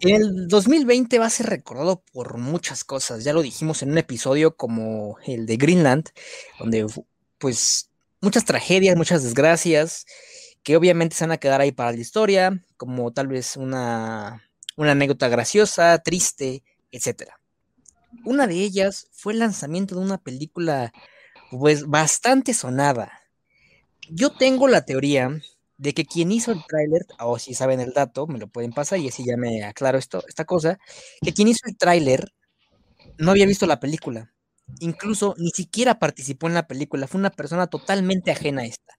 El 2020 va a ser recordado por muchas cosas. Ya lo dijimos en un episodio como el de Greenland, donde pues muchas tragedias, muchas desgracias, que obviamente se van a quedar ahí para la historia, como tal vez una, una anécdota graciosa, triste, etc. Una de ellas fue el lanzamiento de una película pues bastante sonada. Yo tengo la teoría de que quien hizo el tráiler, o si saben el dato, me lo pueden pasar y así ya me aclaro esto, esta cosa, que quien hizo el tráiler no había visto la película. Incluso ni siquiera participó en la película, fue una persona totalmente ajena a esta.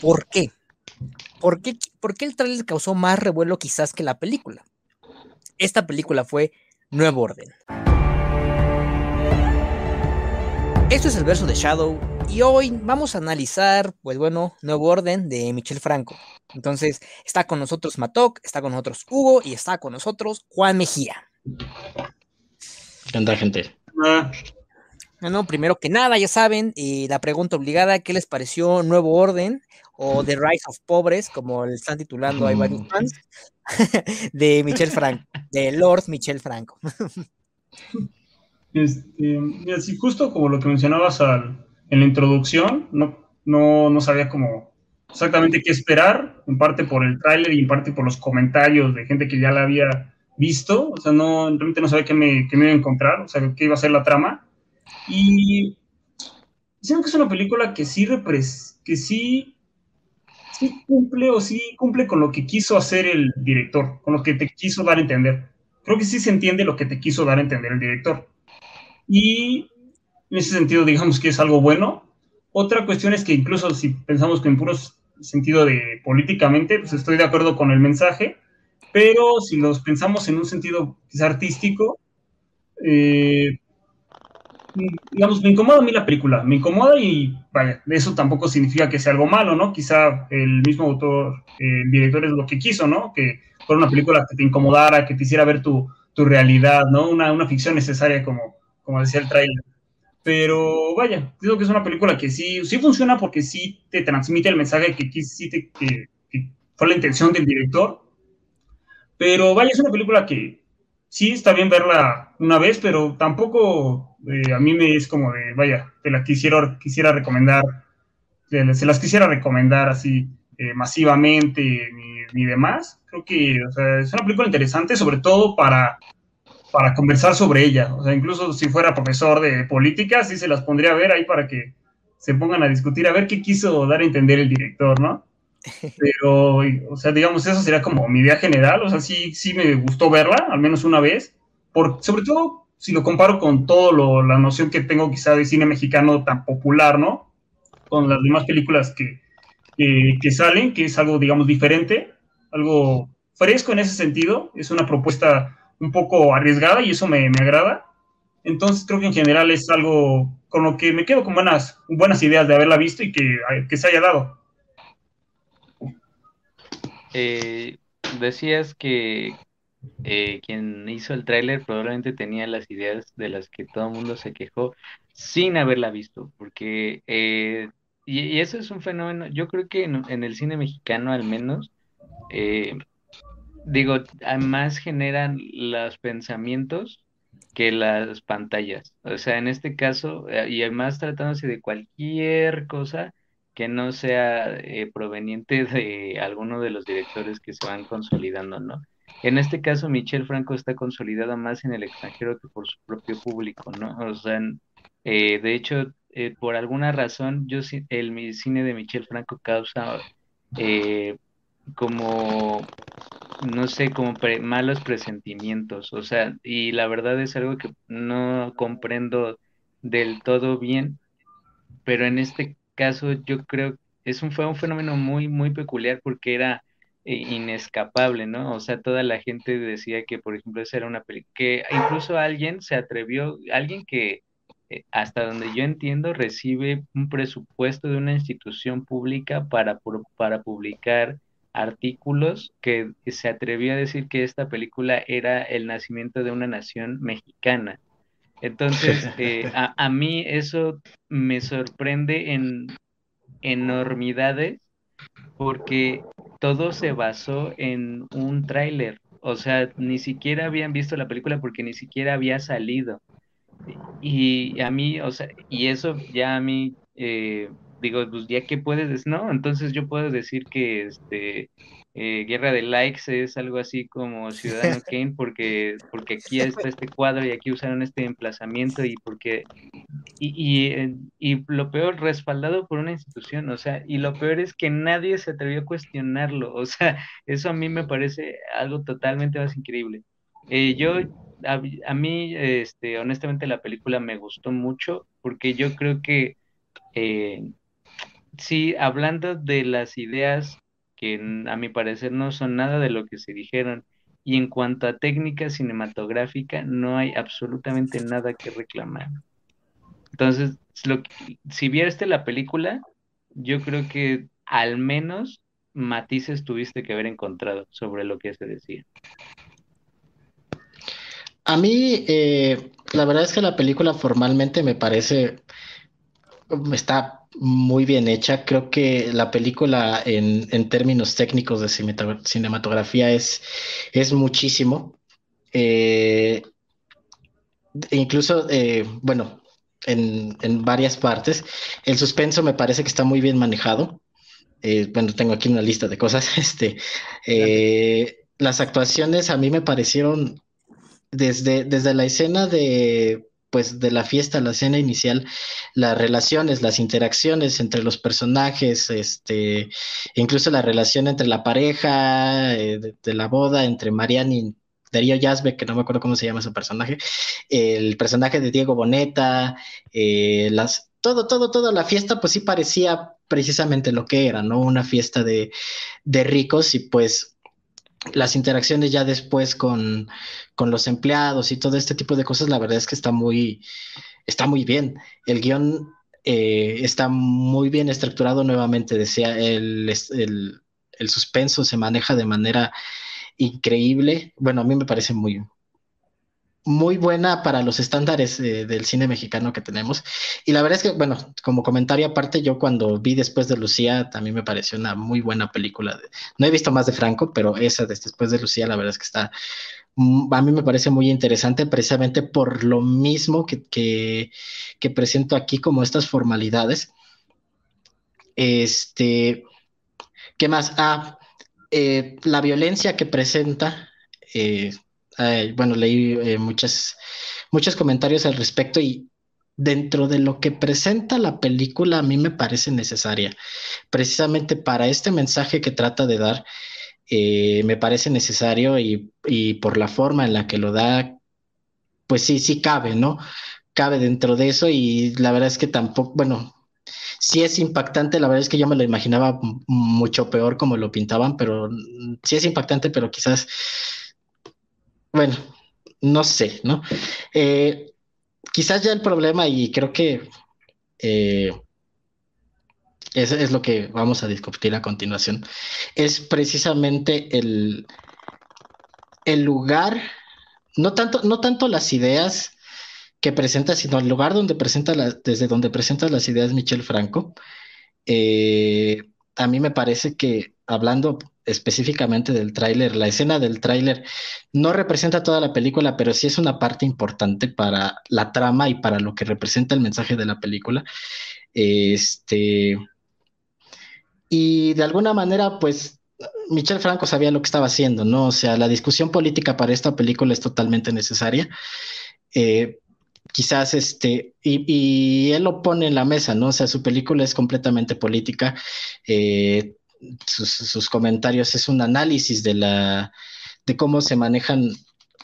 ¿Por qué? ¿Por qué, ¿Por qué el tráiler causó más revuelo quizás que la película? Esta película fue Nuevo Orden. Esto es el verso de Shadow y hoy vamos a analizar, pues bueno, Nuevo Orden de Michel Franco. Entonces, está con nosotros Matok, está con nosotros Hugo y está con nosotros Juan Mejía. ¿Qué onda, gente? Bueno, primero que nada, ya saben, y la pregunta obligada, ¿qué les pareció Nuevo Orden o The Rise of Pobres, como le están titulando hay varios mm. fans, de Michel Franco, de Lord Michel Franco? Este, así justo como lo que mencionabas en la introducción, no, no, no sabía cómo exactamente qué esperar, en parte por el tráiler y en parte por los comentarios de gente que ya la había visto, o sea, no, realmente no sabía qué me, qué me iba a encontrar, o sea, qué iba a ser la trama. Y siento que es una película que sí, repres que sí, sí cumple o sí cumple con lo que quiso hacer el director, con lo que te quiso dar a entender. Creo que sí se entiende lo que te quiso dar a entender el director. Y en ese sentido, digamos que es algo bueno. Otra cuestión es que incluso si pensamos que en puro sentido de políticamente, pues estoy de acuerdo con el mensaje, pero si los pensamos en un sentido quizá artístico, eh, digamos, me incomoda a mí la película, me incomoda y vaya, eso tampoco significa que sea algo malo, ¿no? Quizá el mismo autor, el director es lo que quiso, ¿no? Que fuera una película que te incomodara, que te hiciera ver tu, tu realidad, ¿no? Una, una ficción necesaria como, como decía el trailer. Pero vaya, digo que es una película que sí, sí funciona porque sí te transmite el mensaje que, que, fue la intención del director. Pero vaya, es una película que sí está bien verla una vez, pero tampoco eh, a mí me es como de, vaya, te la quisiera, quisiera recomendar, se las quisiera recomendar así eh, masivamente ni, ni, demás. Creo que es una película interesante, sobre todo para para conversar sobre ella. O sea, incluso si fuera profesor de política, sí se las pondría a ver ahí para que se pongan a discutir, a ver qué quiso dar a entender el director, ¿no? Pero, o sea, digamos, eso sería como mi idea general. O sea, sí, sí me gustó verla, al menos una vez. Por, sobre todo si lo comparo con todo la noción que tengo quizá de cine mexicano tan popular, ¿no? Con las demás películas que, que, que salen, que es algo, digamos, diferente, algo fresco en ese sentido. Es una propuesta un poco arriesgada y eso me, agrada. Entonces creo que en general es algo con lo que me quedo con buenas, buenas ideas de haberla visto y que, que se haya dado. Eh, decías que eh, quien hizo el tráiler probablemente tenía las ideas de las que todo el mundo se quejó sin haberla visto, porque eh, y, eso es un fenómeno, yo creo que en, en el cine mexicano al menos, digo, más generan los pensamientos que las pantallas. O sea, en este caso, eh, y además tratándose de cualquier cosa que no sea eh, proveniente de alguno de los directores que se van consolidando, ¿no? En este caso, Michel Franco está consolidada más en el extranjero que por su propio público, ¿no? O sea, eh, de hecho, por alguna razón, yo el cine de Michel Franco causa como no sé, como malos presentimientos, o sea, y la verdad es algo que no comprendo del todo bien, pero en este caso yo creo es un fue un fenómeno muy muy peculiar porque era eh, inescapable, ¿no? O sea, toda la gente decía que, por ejemplo, esa era una película que incluso alguien se atrevió, alguien que eh, hasta donde yo entiendo recibe un presupuesto de una institución pública para para publicar artículos que se atrevió a decir que esta película era el nacimiento de una nación mexicana. Entonces, eh, a, mí eso me sorprende en enormidades porque todo se basó en un tráiler. o sea, ni siquiera habían visto la película porque ni siquiera había salido. Y a mí, o sea, y eso ya a mí, eh, digo, pues ya que puedes decir, no, entonces yo puedo decir que este eh, Guerra de Likes es algo así como Ciudadano Kane porque, porque aquí está este cuadro y aquí usaron este emplazamiento y porque y, y, eh, y, lo peor, respaldado por una institución, o sea, y lo peor es que nadie se atrevió a cuestionarlo, o sea, eso a mí me parece algo totalmente más increíble. Eh, yo, a, a, mí, este, honestamente, la película me gustó mucho porque yo creo que, eh, sí, hablando de las ideas que a mi parecer no son nada de lo que se dijeron, y en cuanto a técnica cinematográfica, no hay absolutamente nada que reclamar. Entonces, lo, si viste la película, yo creo que al menos matices tuviste que haber encontrado sobre lo que se decía. A mí, eh, la verdad es que la película formalmente me parece, está muy bien hecha. Creo que la película en, en términos técnicos de cinematografía es, es muchísimo. Eh, incluso, eh, bueno, en, en, varias partes. El suspenso me parece que está muy bien manejado. Eh, bueno, tengo aquí una lista de cosas. Este, las actuaciones a mí me parecieron desde, desde la escena de pues de la fiesta, la escena inicial, las relaciones, las interacciones entre los personajes, este, incluso la relación entre la pareja, eh, de, la boda, entre Marianne y Darío Yazbek, que no me acuerdo cómo se llama su personaje, el personaje de Diego Boneta, eh, las, todo, todo, toda la fiesta, pues sí parecía precisamente lo que era, ¿no? Una fiesta de, de ricos y pues las interacciones ya después con, con, los empleados y todo este tipo de cosas, la verdad es que está muy, está muy bien. El guion eh, está muy bien estructurado nuevamente, decía, el, el, el suspenso se maneja de manera increíble. Bueno, a mí me parece muy, muy buena para los estándares eh, del cine mexicano que tenemos. Y la verdad es que, bueno, como comentario aparte, yo cuando vi después de Lucía, también me pareció una muy buena película. no he visto más de Franco, pero esa de después de Lucía, la verdad es que está, mm, a mí me parece muy interesante precisamente por lo mismo que, que, presento aquí como estas formalidades. Este, ¿qué más? Ah, eh, la violencia que presenta, eh, eh, bueno, leí eh, muchas, muchos comentarios al respecto y dentro de lo que presenta la película a mí me parece necesaria. Precisamente para este mensaje que trata de dar, eh, me parece necesario y, y por la forma en la que lo da, pues sí, sí cabe, ¿no? Cabe dentro de eso y la verdad es que tampoco, bueno, sí es impactante, la verdad es que yo me lo imaginaba mucho peor como lo pintaban, pero sí es impactante, pero quizás, bueno, no sé, ¿no? Eh, quizás ya el problema, y creo que eh, eso es lo que vamos a discutir a continuación, es precisamente el, el lugar, no tanto, no tanto las ideas, que presenta, sino el lugar donde presenta desde donde presenta las ideas Michel Franco. Eh, a mí me parece que hablando específicamente del tráiler, la escena del tráiler no representa toda la película, pero sí es una parte importante para la trama y para lo que representa el mensaje de la película. Este, y de alguna manera, pues Michel Franco sabía lo que estaba haciendo, ¿no? O sea, la discusión política para esta película es totalmente necesaria. Eh, quizás este, y, él lo pone en la mesa, ¿no? O sea, su película es completamente política, eh, sus, comentarios es un análisis de la, de cómo se manejan,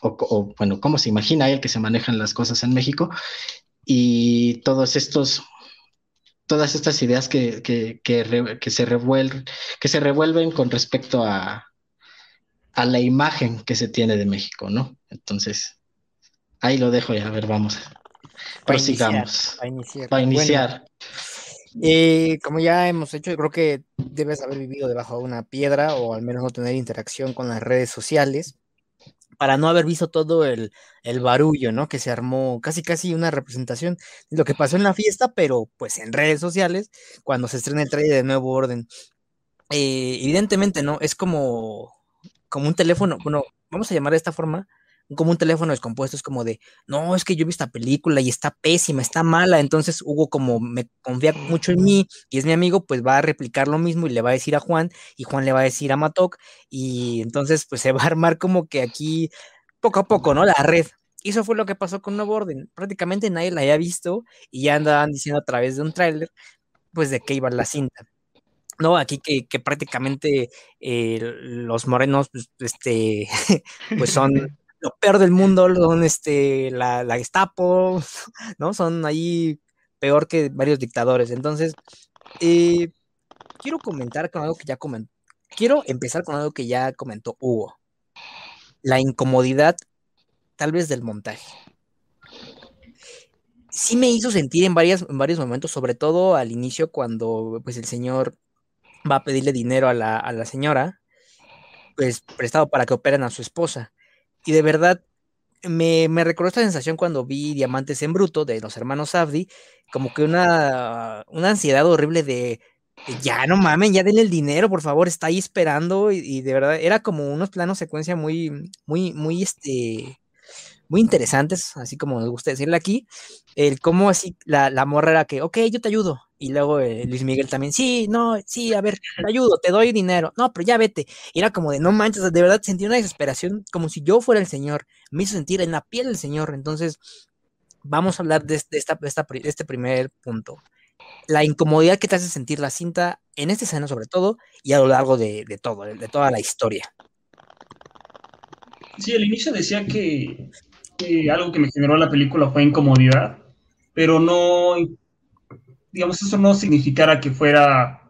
o, bueno, cómo se imagina él que se manejan las cosas en México, y todos estos, todas estas ideas que, que, que, se, revuelven, que se revuelven con respecto a, a la imagen que se tiene de México, ¿no? Entonces, ahí lo dejo ya, a ver, vamos. Prosigamos. Para iniciar. Para iniciar. Eh, como ya hemos hecho, yo creo que debes haber vivido debajo de una piedra o al menos no tener interacción con las redes sociales para no haber visto todo el, el barullo, ¿no? Que se armó casi casi una representación de lo que pasó en la fiesta, pero pues en redes sociales, cuando se estrena el trailer de Nuevo Orden. Eh, evidentemente, ¿no? Es como como un teléfono, bueno, vamos a llamar de esta forma, como un teléfono descompuesto, es como de, no, es que yo vi esta película y está pésima, está mala, entonces Hugo como me confía mucho en mí y es mi amigo, pues va a replicar lo mismo y le va a decir a Juan y Juan le va a decir a Matok y entonces pues se va a armar como que aquí poco a poco, ¿no? La red. Y eso fue lo que pasó con Nuevo Orden. Prácticamente nadie la había visto y ya andaban diciendo a través de un tráiler, pues de qué iba la cinta. No, aquí que, que prácticamente eh, los morenos, pues, este, pues son lo peor del mundo, son este, la, Gestapo, ¿no? Son ahí peor que varios dictadores. Entonces, eh, quiero comentar con algo que ya comentó. Quiero empezar con algo que ya comentó Hugo. La incomodidad, tal vez, del montaje. Sí me hizo sentir en, en varios momentos, sobre todo al inicio, cuando pues el señor va a pedirle dinero a la, a la señora, pues prestado para que operen a su esposa y de verdad, me, me, recordó esta sensación cuando vi Diamantes en Bruto de los hermanos Abdi, como que una, una ansiedad horrible de, ya no mamen, ya denle el dinero, por favor, está ahí esperando. Y, y, de verdad, era como unos planos secuencia muy, muy, muy, este, muy interesantes, así como nos gusta decirle aquí, el cómo así la, la morra era que, ok, yo te ayudo, y luego eh, Luis Miguel también, sí, no, sí, a ver, te ayudo, te doy dinero, no, pero ya vete, y era como de, no manches, de verdad sentí una desesperación, como si yo fuera el Señor, me hizo sentir en la piel del Señor, entonces vamos a hablar de, de, esta, de, esta, de este primer punto, la incomodidad que te hace sentir la cinta en esta escena sobre todo, y a lo largo de, de todo, de toda la historia. Sí, al inicio decía que que algo que me generó la película fue incomodidad, pero no, digamos, eso no significara que fuera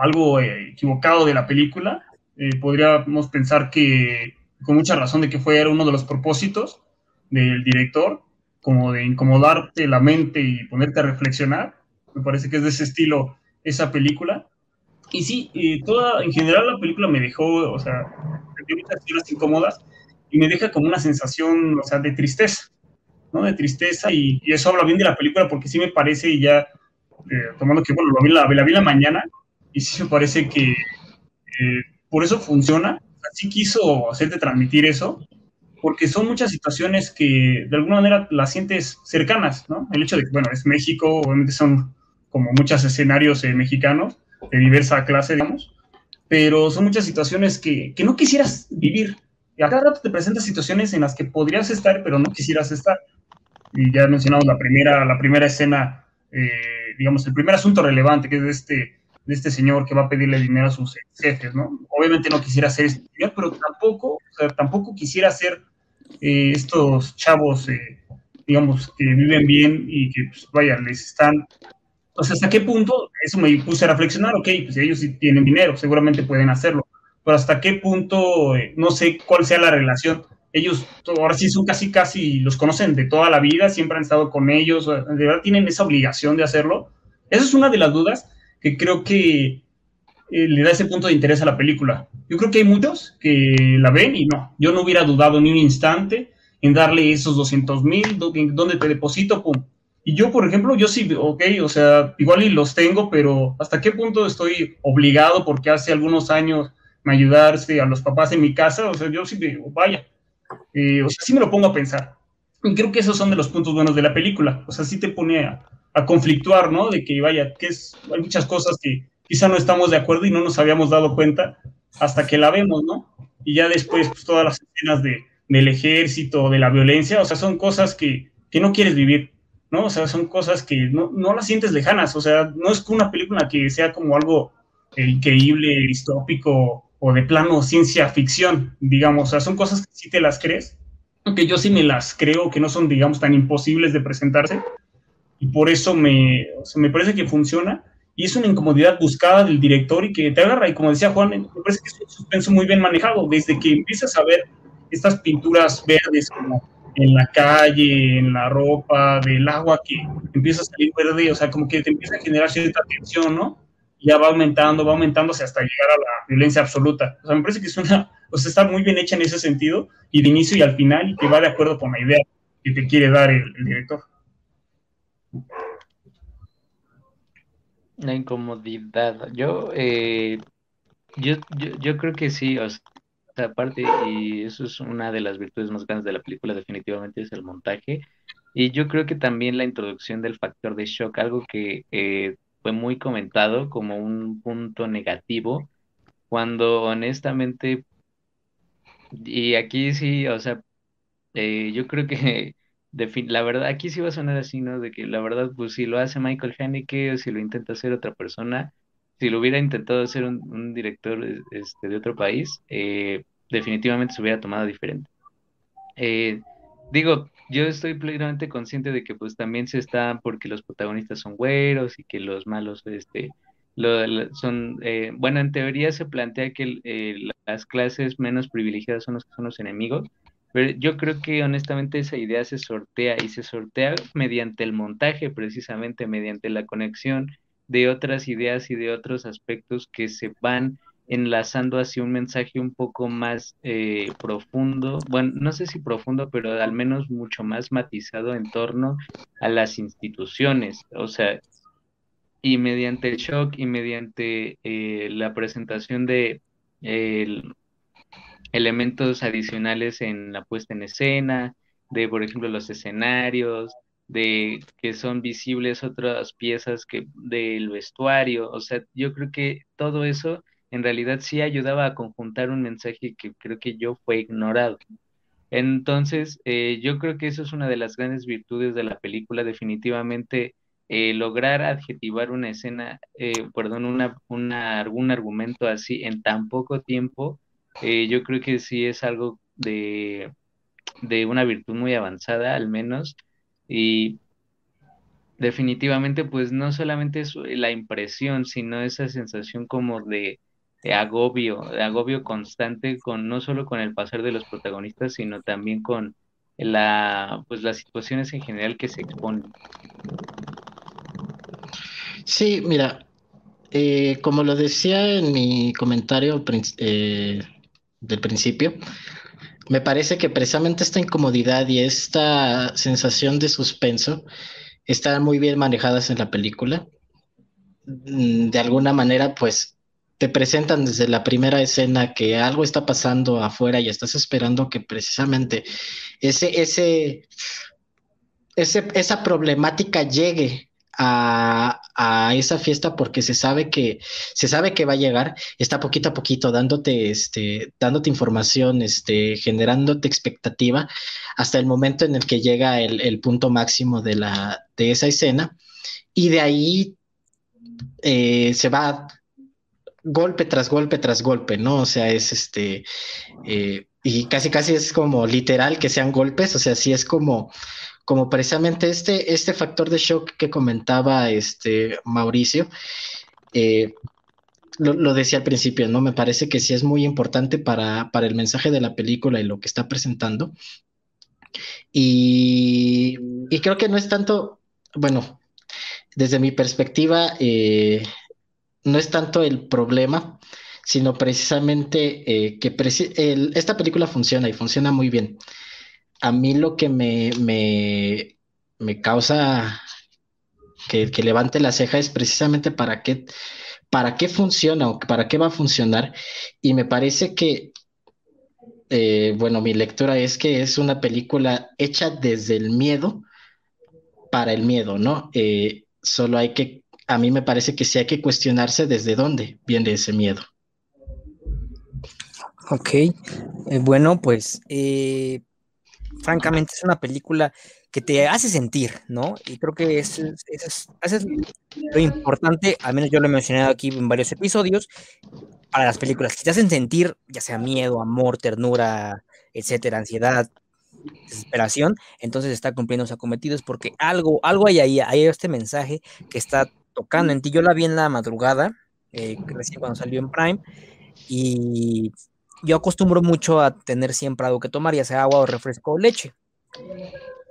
algo eh, equivocado de la película. Eh, podríamos pensar que, con mucha razón, de que fue uno de los propósitos del director, como de incomodarte la mente y ponerte a reflexionar. Me parece que es de ese estilo esa película. Y sí, eh, toda, en general la película me dejó, o sea, me muchas escenas incómodas, y me deja como una sensación, o sea, de tristeza, ¿no? De tristeza y, y eso habla bien de la película porque sí me parece y ya, eh, tomando que, bueno, lo vi la, la, vi la mañana y sí me parece que eh, por eso funciona, así quiso hacerte transmitir eso, porque son muchas situaciones que de alguna manera las sientes cercanas, ¿no? El hecho de que, bueno, es México, obviamente son como muchos escenarios eh, mexicanos de diversa clase, digamos, pero son muchas situaciones que, que no quisieras vivir, y a cada rato te presentas situaciones en las que podrías estar, pero no quisieras estar. Y ya mencionamos la primera, la primera escena, eh, digamos, el primer asunto relevante, que es de este, de este señor que va a pedirle dinero a sus jefes, ¿no? Obviamente no quisiera ser este señor, pero tampoco, o sea, tampoco quisiera ser eh, estos chavos, eh, digamos, que viven bien y que, pues, vaya, les están o sea, ¿hasta qué punto? Eso me puse a reflexionar, ok, pues ellos sí tienen dinero, seguramente pueden hacerlo, pero hasta qué punto, eh, no sé cuál sea la relación. Ellos ahora sí son casi, casi, los conocen de toda la vida, siempre han estado con ellos, de verdad tienen esa obligación de hacerlo. Esa es una de las dudas que creo que eh, le da ese punto de interés a la película. Yo creo que hay muchos que la ven y no, yo no hubiera dudado ni un instante en darle esos 200 mil, donde te deposito, pum. Y yo, por ejemplo, yo sí, ok, o sea, igual y los tengo, pero ¿hasta qué punto estoy obligado porque hace algunos años me ayudarse a los papás en mi casa, o sea, yo sí digo, vaya, eh, o sea, sí me lo pongo a pensar. Y creo que esos son de los puntos buenos de la película, o sea, sí te pone a, conflictuar, ¿no? De que, vaya, que es, hay muchas cosas que quizá no estamos de acuerdo y no nos habíamos dado cuenta hasta que la vemos, ¿no? Y ya después, pues todas las escenas de, del ejército, de la violencia, o sea, son cosas que, que no quieres vivir, ¿no? O sea, son cosas que no, no las sientes lejanas, o sea, no es una película que sea como algo increíble, distópico o de plano ciencia ficción, digamos, o sea, son cosas que sí te las crees, aunque yo sí me las creo que no son, digamos, tan imposibles de presentarse, y por eso me, me parece que funciona, y es una incomodidad buscada del director y que te agarra, y como decía Juan, me parece que es un suspenso muy bien manejado, desde que empiezas a ver estas pinturas verdes como en la calle, en la ropa, del agua que empieza a salir verde, o sea, como que te empieza a generar cierta tensión, ¿no? Ya va aumentando, va aumentándose hasta llegar a la violencia absoluta. O sea, me parece que es una, o sea, está muy bien hecha en ese sentido, y de inicio y al final, y que va de acuerdo con la idea que te quiere dar el, director. La incomodidad. Yo, eh, yo, yo, creo que sí, o esta parte y eso es una de las virtudes más grandes de la película, definitivamente es el montaje. Y yo creo que también la introducción del factor de shock, algo que eh, fue muy comentado como un punto negativo, cuando honestamente, y aquí sí, o sea, eh, yo creo que la verdad, aquí sí va a sonar así, ¿no? De que la verdad, pues si lo hace Michael Haneke o si lo intenta hacer otra persona, si lo hubiera intentado hacer un, director este, de otro país, eh, definitivamente se hubiera tomado diferente. Eh, digo, yo estoy plenamente consciente de que pues también se está porque los protagonistas son güeros y que los malos, este, son, eh, bueno, en teoría se plantea que las clases menos privilegiadas son los que son los enemigos, pero yo creo que honestamente esa idea se sortea y se sortea mediante el montaje, precisamente mediante la conexión de otras ideas y de otros aspectos que se van enlazando hacia un mensaje un poco más eh, profundo, bueno, no sé si profundo, pero al menos mucho más matizado en torno a las instituciones, o sea, y mediante el shock y mediante eh, la presentación de elementos adicionales en la puesta en escena, de por ejemplo los escenarios, de que son visibles otras piezas que del vestuario, o sea, yo creo que todo eso en realidad sí ayudaba a conjuntar un mensaje que creo que yo fue ignorado. Entonces, eh, yo creo que eso es una de las grandes virtudes de la película, definitivamente eh, lograr adjetivar una escena, eh, perdón, una, una, algún argumento así en tan poco tiempo, yo creo que sí es algo de, de una virtud muy avanzada, al menos, y definitivamente, pues no solamente es la impresión, sino esa sensación como de, de agobio, de agobio constante, con no solo con el pasar de los protagonistas, sino también con la, pues las situaciones en general que se exponen. Sí, mira, eh, como lo decía en mi comentario eh, del principio, me parece que precisamente esta incomodidad y esta sensación de suspenso están muy bien manejadas en la película. Mm, de alguna manera, pues te presentan desde la primera escena que algo está pasando afuera y estás esperando que precisamente ese, ese, ese esa problemática llegue a, esa fiesta porque se sabe que se sabe que va a llegar, está poquito a poquito dándote este dándote información, este generándote expectativa hasta el momento en el que llega el, punto máximo de la de esa escena. Y de ahí eh, se va golpe tras golpe tras golpe, ¿no? O sea, es este eh, y casi casi es como literal que sean golpes, o sea, sí es como como precisamente este, este factor de shock que comentaba este Mauricio, eh, lo, decía al principio, ¿no? Me parece que sí es muy importante para, el mensaje de la película y lo que está presentando. Y, creo que no es tanto, bueno, desde mi perspectiva, eh, no es tanto el problema, sino precisamente eh, que esta película funciona y funciona muy bien a mí lo que me, me, causa que, levante la ceja es precisamente para qué, para qué funciona o para qué va a funcionar. Y me parece que, eh, bueno, mi lectura es que es una película hecha desde el miedo para el miedo, ¿no? Eh, solo hay que, a mí me parece que sí hay que cuestionarse desde dónde viene ese miedo. Ok, eh, bueno, pues francamente es una película que te hace sentir, ¿no? Y creo que es, lo importante, al menos yo lo he mencionado aquí en varios episodios, para las películas que te hacen sentir, ya sea miedo, amor, ternura, etcétera, ansiedad, desesperación, entonces está cumpliendo sus acometidos porque algo, algo hay ahí, hay este mensaje que está tocando en ti. Yo la vi en la madrugada, eh, recién cuando salió en Prime, y yo acostumbro mucho a tener siempre algo que tomar, ya sea agua o refresco o leche.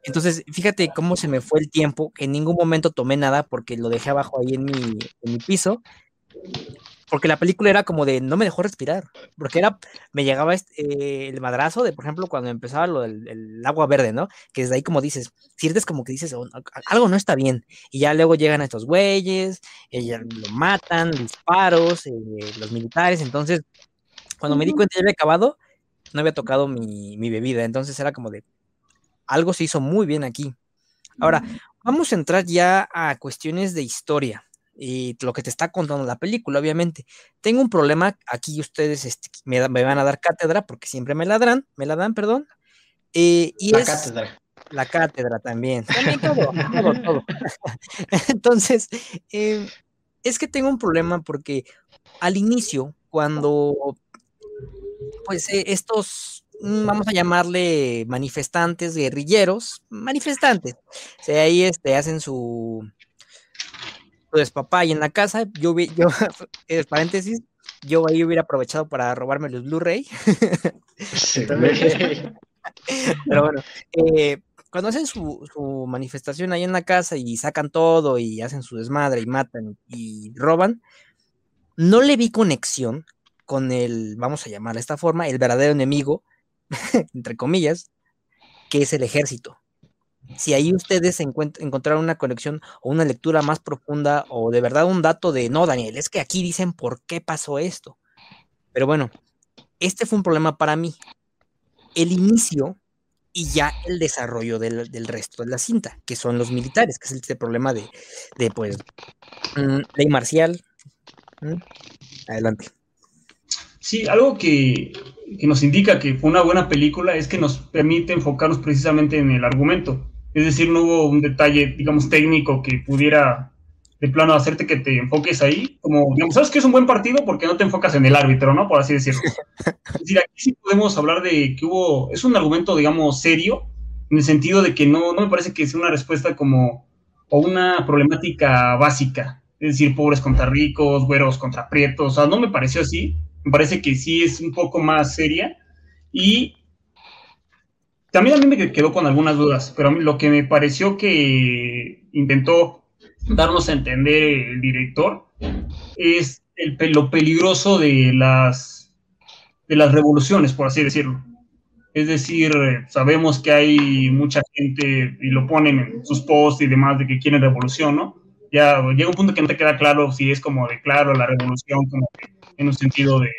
Entonces, fíjate cómo se me fue el tiempo, que en ningún momento tomé nada porque lo dejé abajo ahí en mi, en mi piso, porque la película era como de no me dejó respirar, porque era, me llegaba este, el madrazo de, por ejemplo, cuando empezaba lo del el agua verde, ¿no? Que desde ahí como dices, sientes como que dices, oh, algo no está bien, y ya luego llegan estos güeyes, ella lo matan, disparos, eh, los militares, entonces cuando me di cuenta ya había acabado, no había tocado mi, mi bebida, entonces era como de, algo se hizo muy bien aquí. Ahora, vamos a entrar ya a cuestiones de historia y lo que te está contando la película, obviamente. Tengo un problema, aquí ustedes este, me, van a dar cátedra porque siempre me la dan, me la dan, perdón. Eh, y la cátedra. La cátedra también. También todo, todo, todo. Entonces, eh, es que tengo un problema porque al inicio, cuando pues eh, estos Mm, vamos a llamarle manifestantes, guerrilleros, manifestantes. O sea, ahí este, hacen su, su y en la casa. Yo, yo eh, paréntesis, yo ahí hubiera aprovechado para robarme los Blu-ray. pero bueno, eh, cuando hacen su, su, manifestación ahí en la casa y sacan todo y hacen su desmadre y matan y roban, no le vi conexión con el, vamos a llamar de esta forma, el verdadero enemigo entre comillas, que es el ejército. Si ahí ustedes encontraron una conexión o una lectura más profunda o de verdad un dato de, no, Daniel, es que aquí dicen por qué pasó esto. Pero bueno, este fue un problema para mí. El inicio y ya el desarrollo del, resto de la cinta, que son los militares, que es este problema de, pues, mm, ley marcial. Mm, adelante. Sí, algo que, nos indica que fue una buena película es que nos permite enfocarnos precisamente en el argumento. Es decir, no hubo un detalle, digamos, técnico que pudiera de plano hacerte que te enfoques ahí, como, digamos, sabes que es un buen partido porque no te enfocas en el árbitro, ¿no? Por así decirlo. Es decir, aquí sí podemos hablar de que hubo, es un argumento, digamos, serio, en el sentido de que no, no me parece que sea una respuesta como, o una problemática básica, es decir, pobres contra ricos, güeros contra prietos, o sea, no me pareció así, me parece que sí es un poco más seria. Y también a mí me quedó con algunas dudas, pero a mí lo que me pareció que intentó darnos a entender el director es el, lo peligroso de las, de las revoluciones, por así decirlo. Es decir, sabemos que hay mucha gente, y lo ponen en sus posts y demás, de que quieren revolución, ¿no? Ya llega un punto que no te queda claro si es como de claro la revolución, como en un sentido de,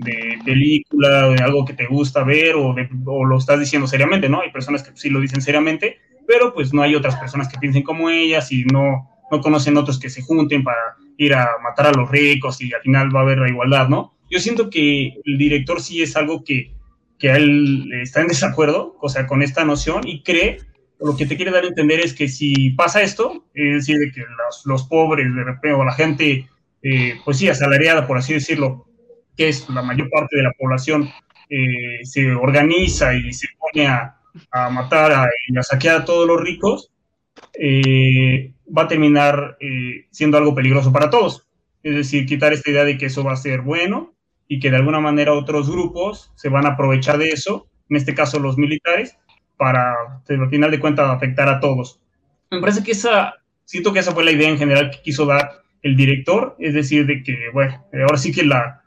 de película, de algo que te gusta ver o, o, lo estás diciendo seriamente, ¿no? Hay personas que sí lo dicen seriamente, pero pues no hay otras personas que piensen como ellas y no, no conocen otros que se junten para ir a matar a los ricos y al final va a haber la igualdad, ¿no? Yo siento que el director sí es algo que, que él está en desacuerdo, o sea, con esta noción y cree, lo que te quiere dar a entender es que si pasa esto, es decir, de que los, los pobres de repente o la gente eh, pues sí, asalariada, por así decirlo, que es la mayor parte de la población, eh, se organiza y se pone a, matar y a saquear a todos los ricos, eh, va a terminar siendo algo peligroso para todos. Es decir, quitar esta idea de que eso va a ser bueno y que de alguna manera otros grupos se van a aprovechar de eso, en este caso los militares, para, al final de cuentas, afectar a todos. Me parece que esa, siento que esa fue la idea en general que quiso dar el director, es decir, de que, bueno, ahora sí que la,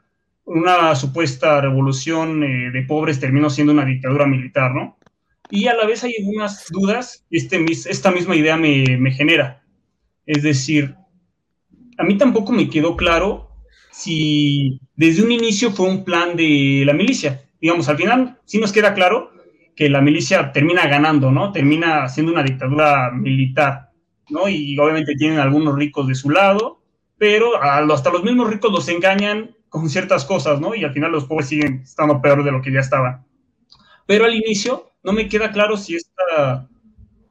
una supuesta revolución eh, de pobres terminó siendo una dictadura militar, ¿no? Y a la vez hay algunas dudas, este, esta misma idea me, me genera. Es decir, a mí tampoco me quedó claro si desde un inicio fue un plan de la milicia. Digamos, al final sí nos queda claro que la milicia termina ganando, ¿no? Termina siendo una dictadura militar, ¿no? Y obviamente tienen algunos ricos de su lado, pero hasta los mismos ricos los engañan con ciertas cosas, ¿no? Y al final los pobres siguen estando peor de lo que ya estaban. Pero al inicio no me queda claro si esta,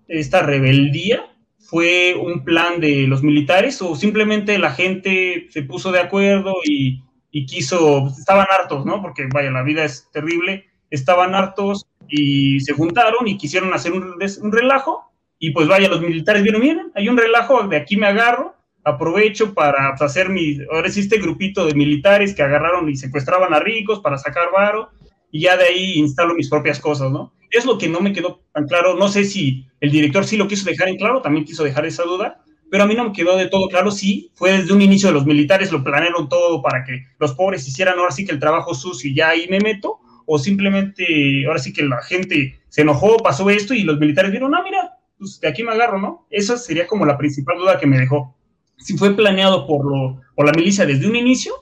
esta rebeldía fue un plan de los militares o simplemente la gente se puso de acuerdo y, quiso, estaban hartos, ¿no? Porque vaya, la vida es terrible, estaban hartos y se juntaron y quisieron hacer un, un relajo y pues vaya, los militares vieron, miren, hay un relajo, de aquí me agarro aprovecho para hacer mi, ahora sí este grupito de militares que agarraron y secuestraban a ricos para sacar varo y ya de ahí instalo mis propias cosas, ¿no? Es lo que no me quedó tan claro, no sé si el director sí lo quiso dejar en claro, también quiso dejar esa duda, pero a mí no me quedó de todo claro si fue desde un inicio de los militares, lo planearon todo para que los pobres hicieran ahora sí que el trabajo sucio y ya ahí me meto, o simplemente ahora sí que la gente se enojó, pasó esto y los militares vieron, ah, mira, pues de aquí me agarro, ¿no? Esa sería como la principal duda que me dejó si fue planeado por, lo, por la milicia desde un inicio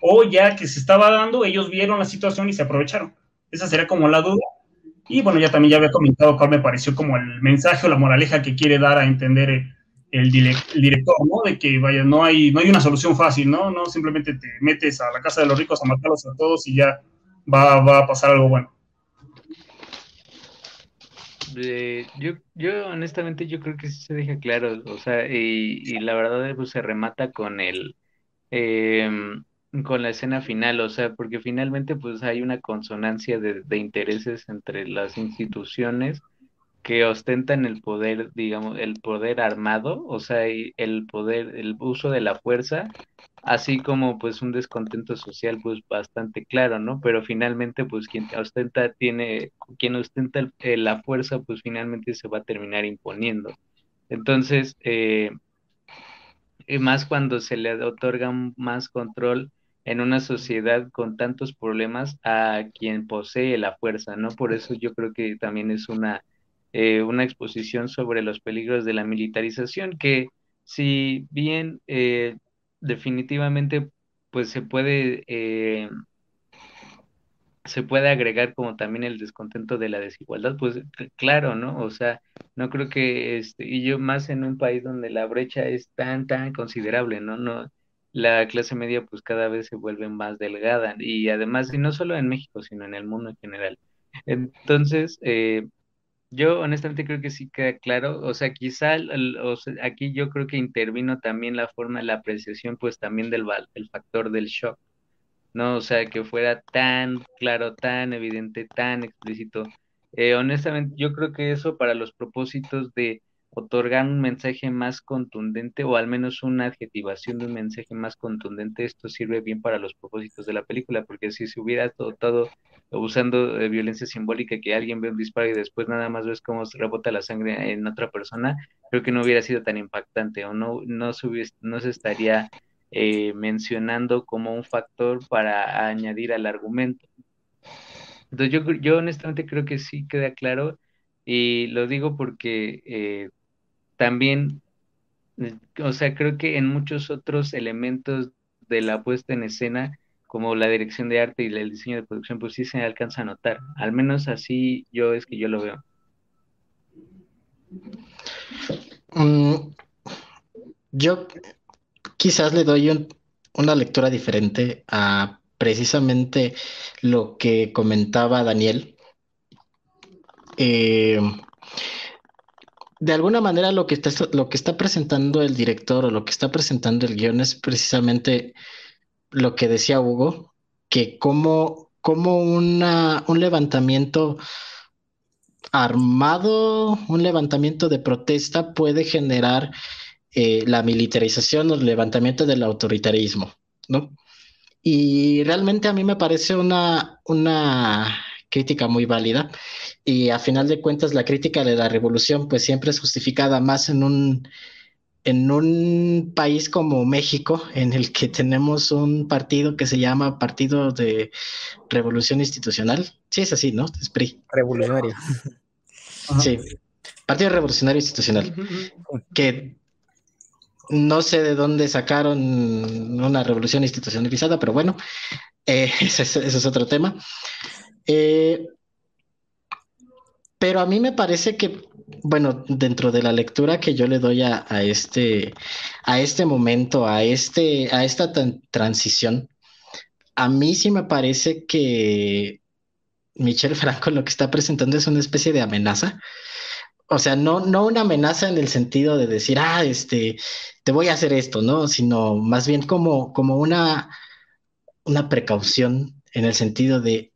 o ya que se estaba dando, ellos vieron la situación y se aprovecharon. Esa sería como la duda. Y bueno, ya también ya había comentado cuál me pareció como el mensaje o la moraleja que quiere dar a entender el, director, ¿no? De que, vaya, no hay, no hay una solución fácil, ¿no? No simplemente te metes a la casa de los ricos a matarlos a todos y ya va, va a pasar algo bueno. Eh, yo, yo honestamente yo creo que sí se deja claro, o sea, y, la verdad pues se remata con el em, con la escena final, o sea, porque finalmente pues hay una consonancia de intereses entre las instituciones que ostentan el poder, digamos, el poder armado, o sea, el poder, el uso de la fuerza, así como pues un descontento social pues bastante claro, ¿no? Pero finalmente pues quien ostenta tiene, quien ostenta la fuerza pues finalmente se va a terminar imponiendo. Entonces, eh, más cuando se le otorga más control en una sociedad con tantos problemas a quien posee la fuerza, ¿no? Por eso yo creo que también es una eh, una exposición sobre los peligros de la militarización, que si bien eh, definitivamente pues se puede eh, se puede agregar como también el descontento de la desigualdad, pues claro, ¿no? O sea, no creo que este, y yo más en un país donde la brecha es tan, tan considerable, ¿no? No, la clase media pues cada vez se vuelve más delgada y además, y no solo en México, sino en el mundo en general. Entonces, yo honestamente creo que sí queda claro, o sea, quizá aquí yo creo que intervino también la forma de la apreciación, pues también del el factor del shock, ¿no? O sea, que fuera tan claro, tan evidente, tan explícito. Eh, honestamente, yo creo que eso para los propósitos de otorgar un mensaje más contundente o al menos una adjetivación de un mensaje más contundente, esto sirve bien para los propósitos de la película, porque si se hubiera todo, usando eh, violencia simbólica, que alguien ve un disparo y después nada más ves cómo se rebota la sangre en otra persona, creo que no hubiera sido tan impactante o no, no, se, no se estaría eh, mencionando como un factor para añadir al argumento. Entonces yo, yo honestamente creo que sí queda claro y lo digo porque eh, también, eh, o sea, creo que en muchos otros elementos de la puesta en escena, como la dirección de arte y el diseño de producción, pues sí se alcanza a notar. Al menos así yo es que yo lo veo. Mm, yo quizás le doy una lectura diferente a precisamente lo que comentaba Daniel. Eh, de alguna manera lo que está, lo que está presentando el director o lo que está presentando el guion es precisamente lo que decía Hugo, que como, como una, un levantamiento armado, un levantamiento de protesta puede generar eh, la militarización o el levantamiento del autoritarismo, ¿no? Y realmente a mí me parece una, una crítica muy válida y a final de cuentas la crítica de la revolución pues siempre es justificada más en un en un país como México en el que tenemos un partido que se llama Partido de Revolución Institucional. Sí, es así, ¿no? Es PRI. Revolucionario. Sí. Partido Revolucionario Institucional. Que no sé de dónde sacaron una revolución institucionalizada, pero bueno, eh, ese, es otro tema. Eh, pero a mí me parece que, bueno, dentro de la lectura que yo le doy a, este, a este momento, a, este, a esta transición, a mí sí me parece que Michel Franco lo que está presentando es una especie de amenaza. O sea, no, no una amenaza en el sentido de decir, ah, este, te voy a hacer esto, ¿no? Sino más bien como, como una, una precaución en el sentido de,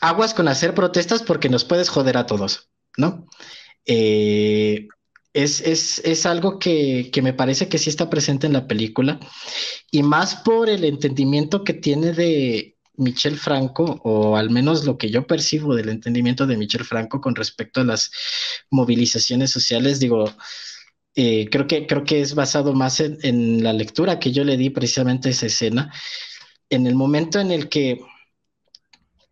aguas con hacer protestas porque nos puedes joder a todos, ¿no? Eh, es, algo que, me parece que sí está presente en la película y más por el entendimiento que tiene de Michel Franco, o al menos lo que yo percibo del entendimiento de Michel Franco con respecto a las movilizaciones sociales, digo, eh, creo, que, creo que es basado más en, en, la lectura que yo le di precisamente a esa escena, en el momento en el que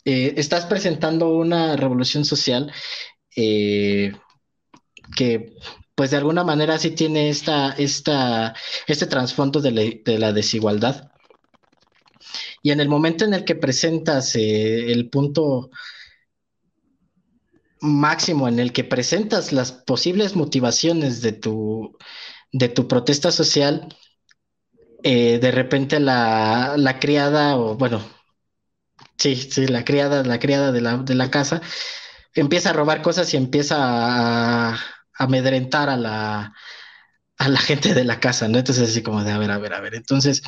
eh, estás presentando una revolución social eh, que pues de alguna manera sí tiene esta, esta, este trasfondo de, la desigualdad. Y en el momento en el que presentas eh, el punto máximo, en el que presentas las posibles motivaciones de tu, de tu protesta social, de repente la, la, criada, o bueno, sí, sí, la criada, la criada de la, de la casa, empieza a robar cosas y empieza a, amedrentar a la, a la gente de la casa, ¿no? Entonces así como de, a ver, a ver, a ver. Entonces,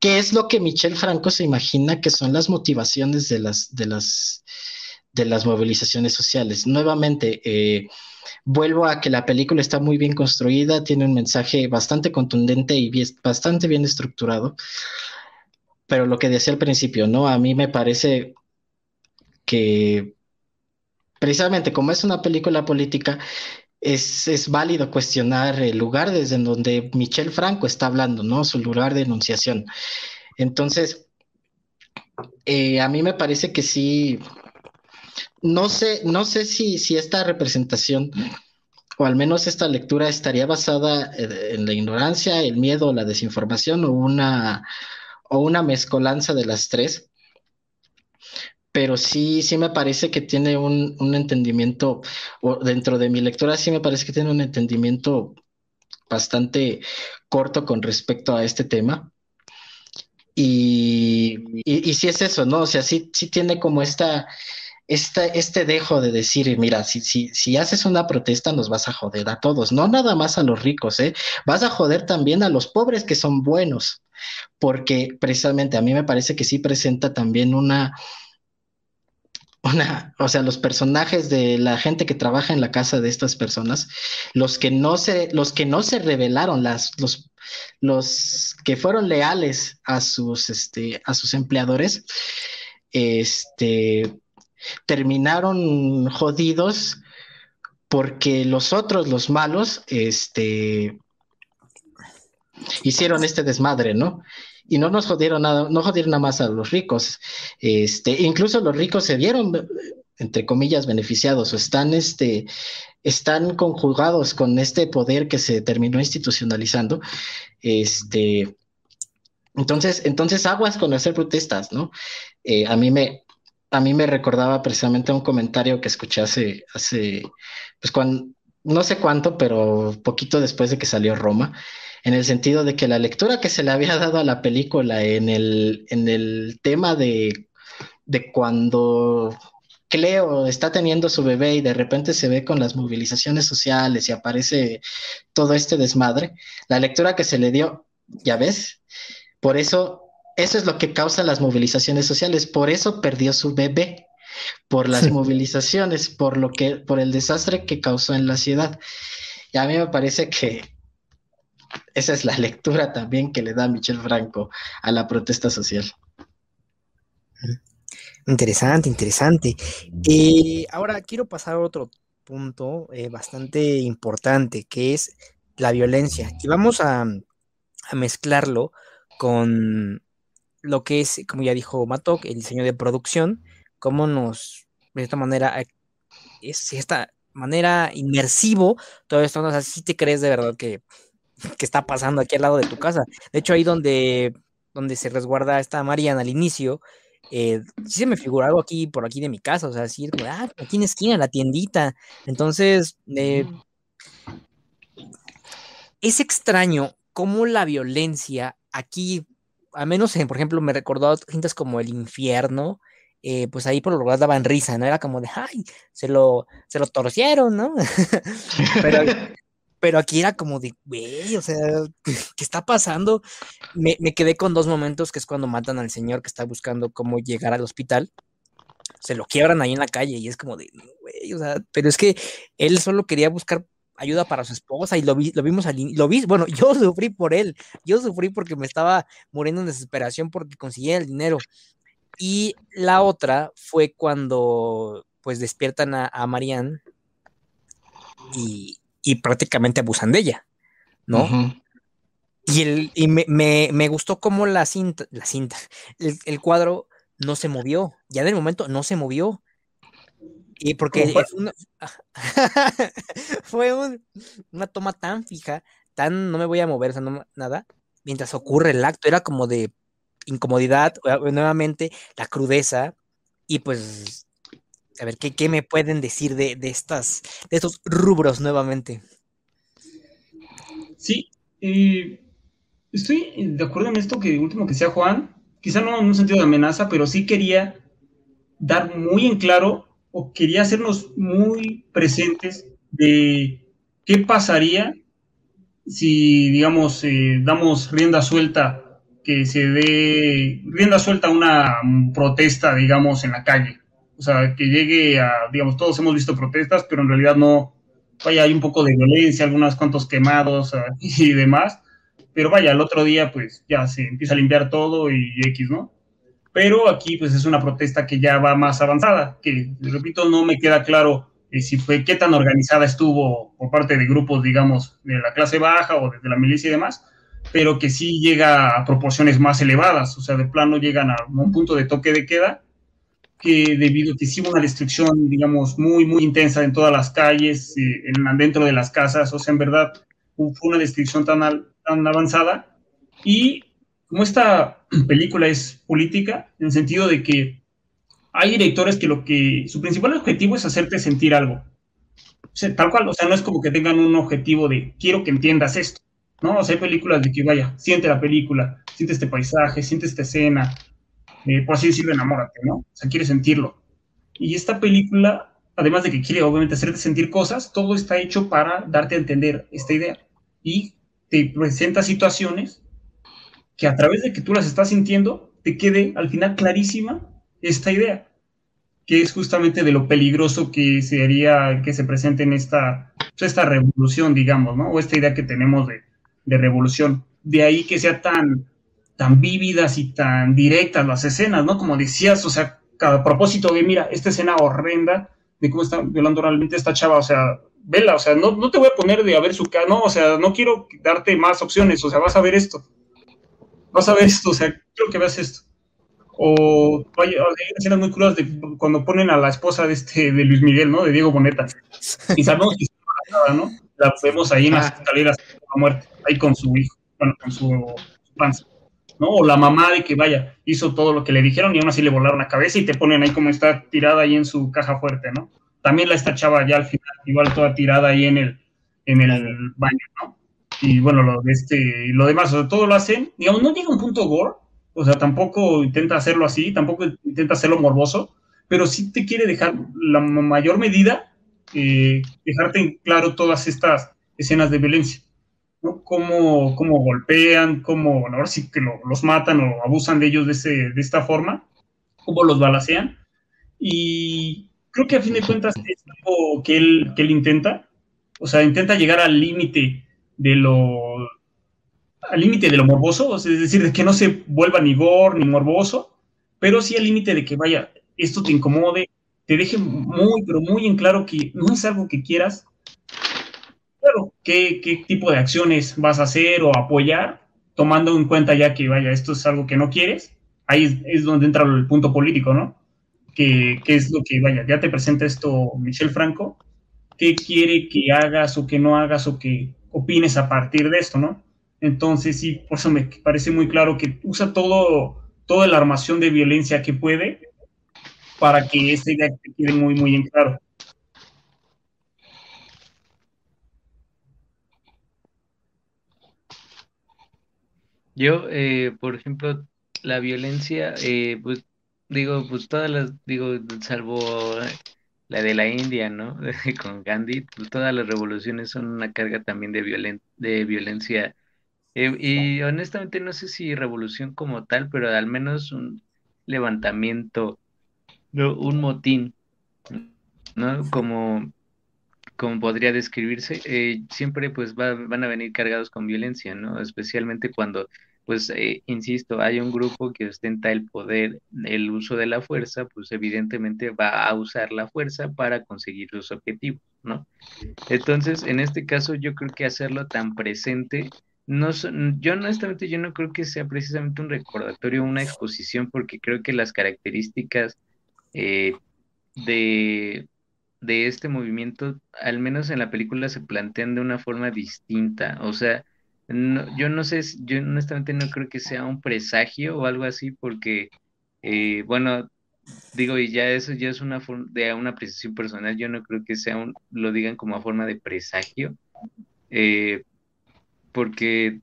¿qué es lo que Michel Franco se imagina que son las motivaciones de las, de las, de las movilizaciones sociales? Nuevamente, eh, vuelvo a que la película está muy bien construida, tiene un mensaje bastante contundente y bastante bien estructurado. Pero lo que decía al principio, ¿no? A mí me parece que precisamente como es una película política, es, válido cuestionar el lugar desde donde Michel Franco está hablando, ¿no? Su lugar de enunciación. Entonces, eh, a mí me parece que sí, no sé, no sé si, si esta representación o al menos esta lectura estaría basada en la ignorancia, el miedo, la desinformación o una, o una mezcolanza de las tres pero sí, sí me parece que tiene un, entendimiento, o dentro de mi lectura sí me parece que tiene un entendimiento bastante corto con respecto a este tema. Y, y, sí es eso, ¿no? O sea, sí, sí tiene como esta, esta, este dejo de decir, mira, si, si, si haces una protesta nos vas a joder a todos, no nada más a los ricos, ¿eh? Vas a joder también a los pobres que son buenos, porque precisamente a mí me parece que sí presenta también una, una, o sea, los personajes de la gente que trabaja en la casa de estas personas, los que no se, los que no se rebelaron, las, los, los que fueron leales a sus, este, a sus empleadores, este, terminaron jodidos porque los otros, los malos, este, hicieron este desmadre, ¿no? y no nos jodieron nada, no jodieron nada más a los ricos. Este, incluso los ricos se vieron, entre comillas, beneficiados o están, este, están conjugados con este poder que se terminó institucionalizando. Este, entonces, entonces aguas con hacer protestas, ¿no? Eh, a mí me, a mí me recordaba precisamente un comentario que escuché hace, hace, pues cuando, no sé cuánto, pero poquito después de que salió Roma, en el sentido de que la lectura que se le había dado a la película en el, en el tema de, de cuando Cleo está teniendo su bebé y de repente se ve con las movilizaciones sociales y aparece todo este desmadre, la lectura que se le dio, ya ves, por eso, eso es lo que causa las movilizaciones sociales, por eso perdió su bebé, por las movilizaciones, por lo que, por el desastre que causó en la ciudad. Y a mí me parece que esa es la lectura también que le da Michel Franco a la protesta social. Interesante, interesante. Eh, ahora quiero pasar a otro punto eh, bastante importante, que es la violencia. Y vamos a, mezclarlo con lo que es, como ya dijo Matok, el diseño de producción, cómo nos, de esta manera, es esta manera inmersivo, todo esto, o sea, si te crees de verdad que que está pasando aquí al lado de tu casa. De hecho, ahí donde, donde se resguarda esta Mariana al inicio, eh, sí se me figura algo aquí, por aquí de mi casa, o sea, así, ah, aquí en esquina, la tiendita. Entonces, eh, es extraño cómo la violencia aquí, a menos, en, por ejemplo, me recordó a gente como el infierno, eh, pues ahí por lo menos daban risa, ¿no? Era como de, ay, se lo, se lo torcieron, ¿no? Pero pero aquí era como de, güey, o sea, ¿qué está pasando? Me, quedé con dos momentos, que es cuando matan al señor que está buscando cómo llegar al hospital. Se lo quiebran ahí en la calle y es como de, güey, o sea, pero es que él solo quería buscar ayuda para su esposa y lo, vi, lo vimos al lo vi, bueno, yo sufrí por él, yo sufrí porque me estaba muriendo en desesperación porque conseguía el dinero. Y la otra fue cuando pues despiertan a, a Marianne y, y prácticamente abusan de ella, ¿no? Y, el, y me, me, gustó cómo la cinta, la cinta, el, cuadro no se movió, ya el momento no se movió. Y porque fue, una toma tan fija, tan no me voy a mover, o sea, no, nada, mientras ocurre el acto, era como de, incomodidad, nuevamente la crudeza y pues a ver, ¿qué, me pueden decir de, de, estas, de estos rubros nuevamente? Sí, eh, estoy de acuerdo en esto que último que sea Juan, quizá no en un sentido de amenaza, pero sí quería dar muy en claro o quería hacernos muy presentes de qué pasaría si, digamos, eh, damos rienda suelta, que se dé rienda suelta a una protesta, digamos, en la calle. O sea, que llegue a, digamos, todos hemos visto protestas, pero en realidad no, vaya, hay un poco de violencia, algunos cuantos quemados uh, y demás, pero vaya, el otro día pues ya se empieza a limpiar todo y X, ¿no? Pero aquí pues es una protesta que ya va más avanzada, que repito, no me queda claro eh, si fue qué tan organizada estuvo por parte de grupos, digamos, de la clase baja o de la milicia y demás, pero que sí llega a proporciones más elevadas, o sea, de plano llegan a un punto de toque de queda que debido a que hubo una destrucción, digamos, muy, muy intensa en todas las calles, eh, en, dentro de las casas, o sea, en verdad fue una destrucción tan, tan avanzada. Y como esta película es política, en el sentido de que hay directores que lo que su principal objetivo es hacerte sentir algo. O sea, tal cual, o sea, no es como que tengan un objetivo de quiero que entiendas esto, ¿no? O sea, hay películas de que vaya, siente la película, siente este paisaje, siente esta escena, eh, por así decirlo, enamórate, ¿no? O sea, quiere sentirlo. Y esta película, además de que quiere obviamente hacerte sentir cosas, todo está hecho para darte a entender esta idea. Y te presenta situaciones que a través de que tú las estás sintiendo, te quede al final clarísima esta idea, que es justamente de lo peligroso que sería que se presente en esta, pues, esta revolución, digamos, ¿no? O esta idea que tenemos de, de revolución. De ahí que sea tan, tan vívidas y tan directas las escenas, ¿no? Como decías, o sea, cada propósito de, mira, esta escena horrenda de cómo está violando realmente esta chava, o sea, vela, o sea, no, no te voy a poner de a ver su cara, no, o sea, no quiero darte más opciones, o sea, vas a ver esto, vas a ver esto, o sea, quiero que veas esto. O hay escenas muy crudas de cuando ponen a la esposa de este de Luis Miguel, ¿no? De Diego Boneta. Y sabemos que está ¿no? La vemos ahí en las escaleras de la muerte, ahí con su hijo, bueno, con su, su panza. ¿No? O la mamá de que vaya, hizo todo lo que le dijeron y aún así le volaron la cabeza y te ponen ahí como está tirada ahí en su caja fuerte, ¿no? También la esta chava ya al final, igual toda tirada ahí en el, en el baño, ¿no? Y bueno, lo, este, lo demás, o sea, todo lo hacen, digamos, no llega a un punto gore, o sea, tampoco intenta hacerlo así, tampoco intenta hacerlo morboso, pero sí te quiere dejar la mayor medida, eh, dejarte en claro todas estas escenas de violencia. ¿No? Cómo, cómo, golpean, cómo, ahora sí que los matan o abusan de ellos de, ese, de esta forma, cómo los balacean. Y creo que a fin de cuentas es algo que él, que él intenta, o sea, intenta llegar al límite de lo al límite de lo morboso, es decir, de que no se vuelva ni gore ni morboso, pero sí al límite de que vaya, esto te incomode, te deje muy, pero muy en claro que no es algo que quieras, claro, ¿qué, qué tipo de acciones vas a hacer o apoyar, tomando en cuenta ya que, vaya, esto es algo que no quieres? Ahí es, donde entra el punto político, ¿no? Que, es lo que, vaya, ya te presenta esto Michel Franco, qué quiere que hagas o que no hagas o que opines a partir de esto, ¿no? Entonces, sí, por eso me parece muy claro que usa todo, toda la armación de violencia que puede para que esta idea quede muy, muy en claro. Yo, eh, por ejemplo, la violencia, eh, pues digo, pues todas las, digo, salvo la de la India, ¿no? Con Gandhi, pues todas las revoluciones son una carga también de, violen de violencia. Eh, y honestamente no sé si revolución como tal, pero al menos un levantamiento, ¿no? un motín, ¿no? Como como podría describirse, eh, siempre pues van a venir cargados con violencia, ¿no? Especialmente cuando, pues, eh, insisto, hay un grupo que ostenta el poder, el uso de la fuerza, pues evidentemente va a usar la fuerza para conseguir sus objetivos, ¿no? Entonces, en este caso, yo creo que hacerlo tan presente, no, yo honestamente, yo no creo que sea precisamente un recordatorio, una exposición, porque creo que las características eh, de de este movimiento, al menos en la película, se plantean de una forma distinta. O sea, yo no sé, yo honestamente no creo que sea un presagio o algo así, porque, eh, bueno, digo, y ya eso ya es una de una apreciación personal, yo no creo que sea un, lo digan como a forma de presagio, eh, porque,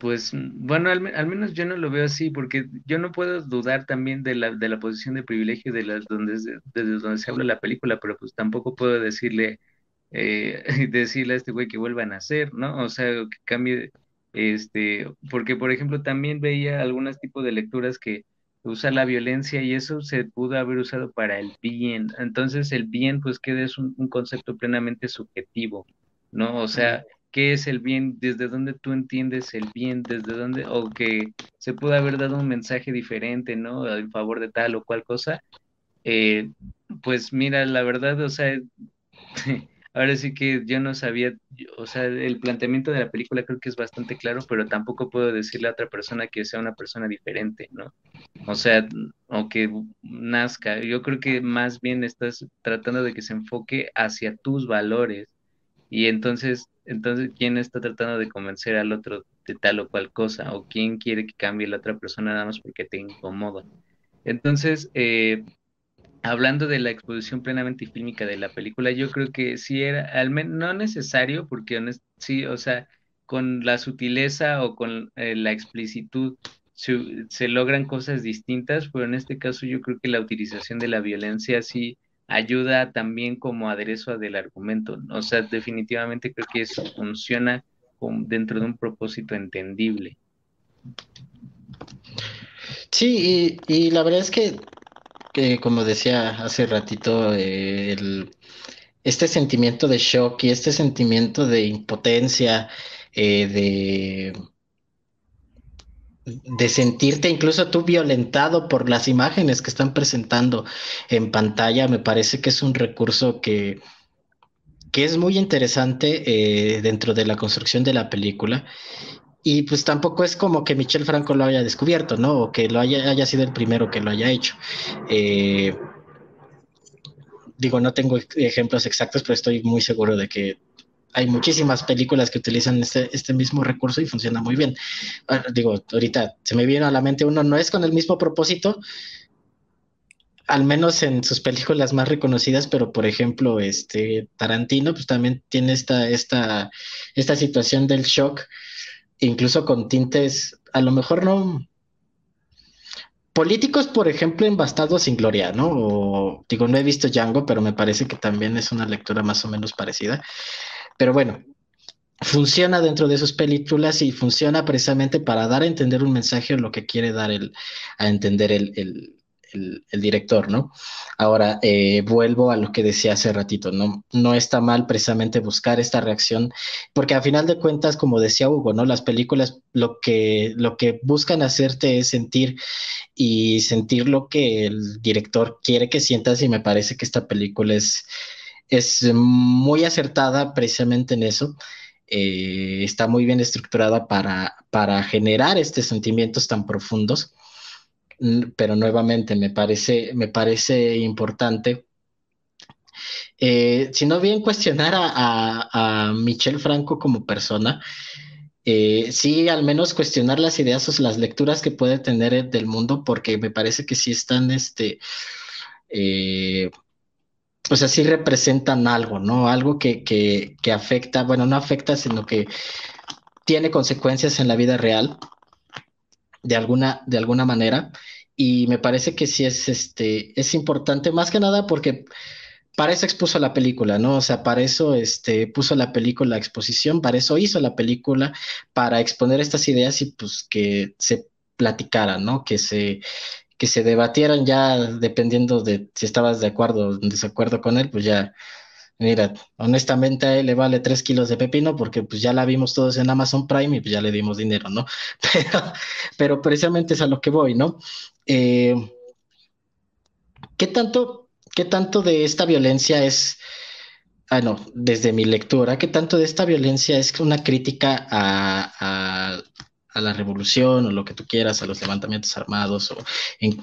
pues, bueno, al, menos yo no lo veo así, porque yo no puedo dudar también de la, de la posición de privilegio de las donde, desde donde se habla la película, pero pues tampoco puedo decirle eh, decirle a este güey que vuelva a nacer, ¿no? O sea, que cambie, este, porque por ejemplo también veía algunos tipos de lecturas que usa la violencia y eso se pudo haber usado para el bien. Entonces el bien pues queda es un, concepto plenamente subjetivo, ¿no? O sea, ¿qué es el bien? ¿Desde dónde tú entiendes el bien? ¿Desde dónde? O que se pudo haber dado un mensaje diferente, ¿no? En favor de tal o cual cosa. Eh, pues mira, la verdad, o sea, ahora sí que yo no sabía, o sea, el planteamiento de la película creo que es bastante claro, pero tampoco puedo decirle a otra persona que sea una persona diferente, ¿no? O sea, o que nazca. Yo creo que más bien estás tratando de que se enfoque hacia tus valores. Y entonces, entonces, ¿quién está tratando de convencer al otro de tal o cual cosa? ¿O quién quiere que cambie la otra persona nada más porque te incomoda? Entonces, eh, hablando de la exposición plenamente fílmica de la película, yo creo que sí era, al menos no necesario, porque sí, o sea, con la sutileza o con eh, la explicitud se, logran cosas distintas, pero en este caso yo creo que la utilización de la violencia sí ayuda también como aderezo del argumento. O sea, definitivamente creo que eso funciona dentro de un propósito entendible. Sí, y la verdad es que como decía hace ratito, eh, este sentimiento de shock y este sentimiento de impotencia, eh, de, de sentirte incluso tú violentado por las imágenes que están presentando en pantalla, me parece que es un recurso que, que es muy interesante eh, dentro de la construcción de la película y pues tampoco es como que Michel Franco lo haya descubierto, ¿no? O que lo haya, haya sido el primero que lo haya hecho. Eh, digo, no tengo ejemplos exactos, pero estoy muy seguro de que hay muchísimas películas que utilizan este, este mismo recurso y funciona muy bien. Ah, digo, ahorita se me viene a la mente uno, no es con el mismo propósito, al menos en sus películas más reconocidas, pero por ejemplo, este Tarantino, pues también tiene esta, esta, esta situación del shock incluso con tintes, a lo mejor no políticos, por ejemplo, en sin Gloria, ¿no? O, digo, no he visto Django, pero me parece que también es una lectura más o menos parecida. Pero bueno, funciona dentro de sus películas y funciona precisamente para dar a entender un mensaje o lo que quiere dar el, a entender el, director, ¿no? Ahora, eh, vuelvo a lo que decía hace ratito, ¿no? No está mal precisamente buscar esta reacción, porque a final de cuentas, como decía Hugo, ¿no? Las películas lo que, lo que buscan hacerte es sentir y sentir lo que el director quiere que sientas y me parece que esta película es, es muy acertada precisamente en eso. Eh, está muy bien estructurada para, para generar estos sentimientos tan profundos pero nuevamente me parece, me parece importante. Eh, no bien cuestionar a, a, Michel Franco como persona, eh, sí al menos cuestionar las ideas o las lecturas que puede tener del mundo, porque me parece que sí están, este, eh, o sea, sí representan algo, ¿no? Algo que, que, que afecta, bueno, no afecta, sino que tiene consecuencias en la vida real de alguna, de alguna manera. Y me parece que sí es, este, es importante, más que nada porque para eso expuso la película, ¿no? O sea, para eso este, puso la película a exposición, para eso hizo la película, para exponer estas ideas y pues que se platicaran, ¿no? Que se, que se debatieran ya dependiendo de si estabas de acuerdo o desacuerdo con él, pues ya Mira, honestamente a él le vale tres kilos de pepino porque pues ya la vimos todos en Amazon Prime y pues ya le dimos dinero, ¿no? Pero, precisamente es a lo que voy, ¿no? Eh, ¿qué, tanto, ¿Qué tanto de esta violencia es, ah, no, desde mi lectura, qué tanto de esta violencia es una crítica a, la revolución o lo que tú quieras, a los levantamientos armados o en,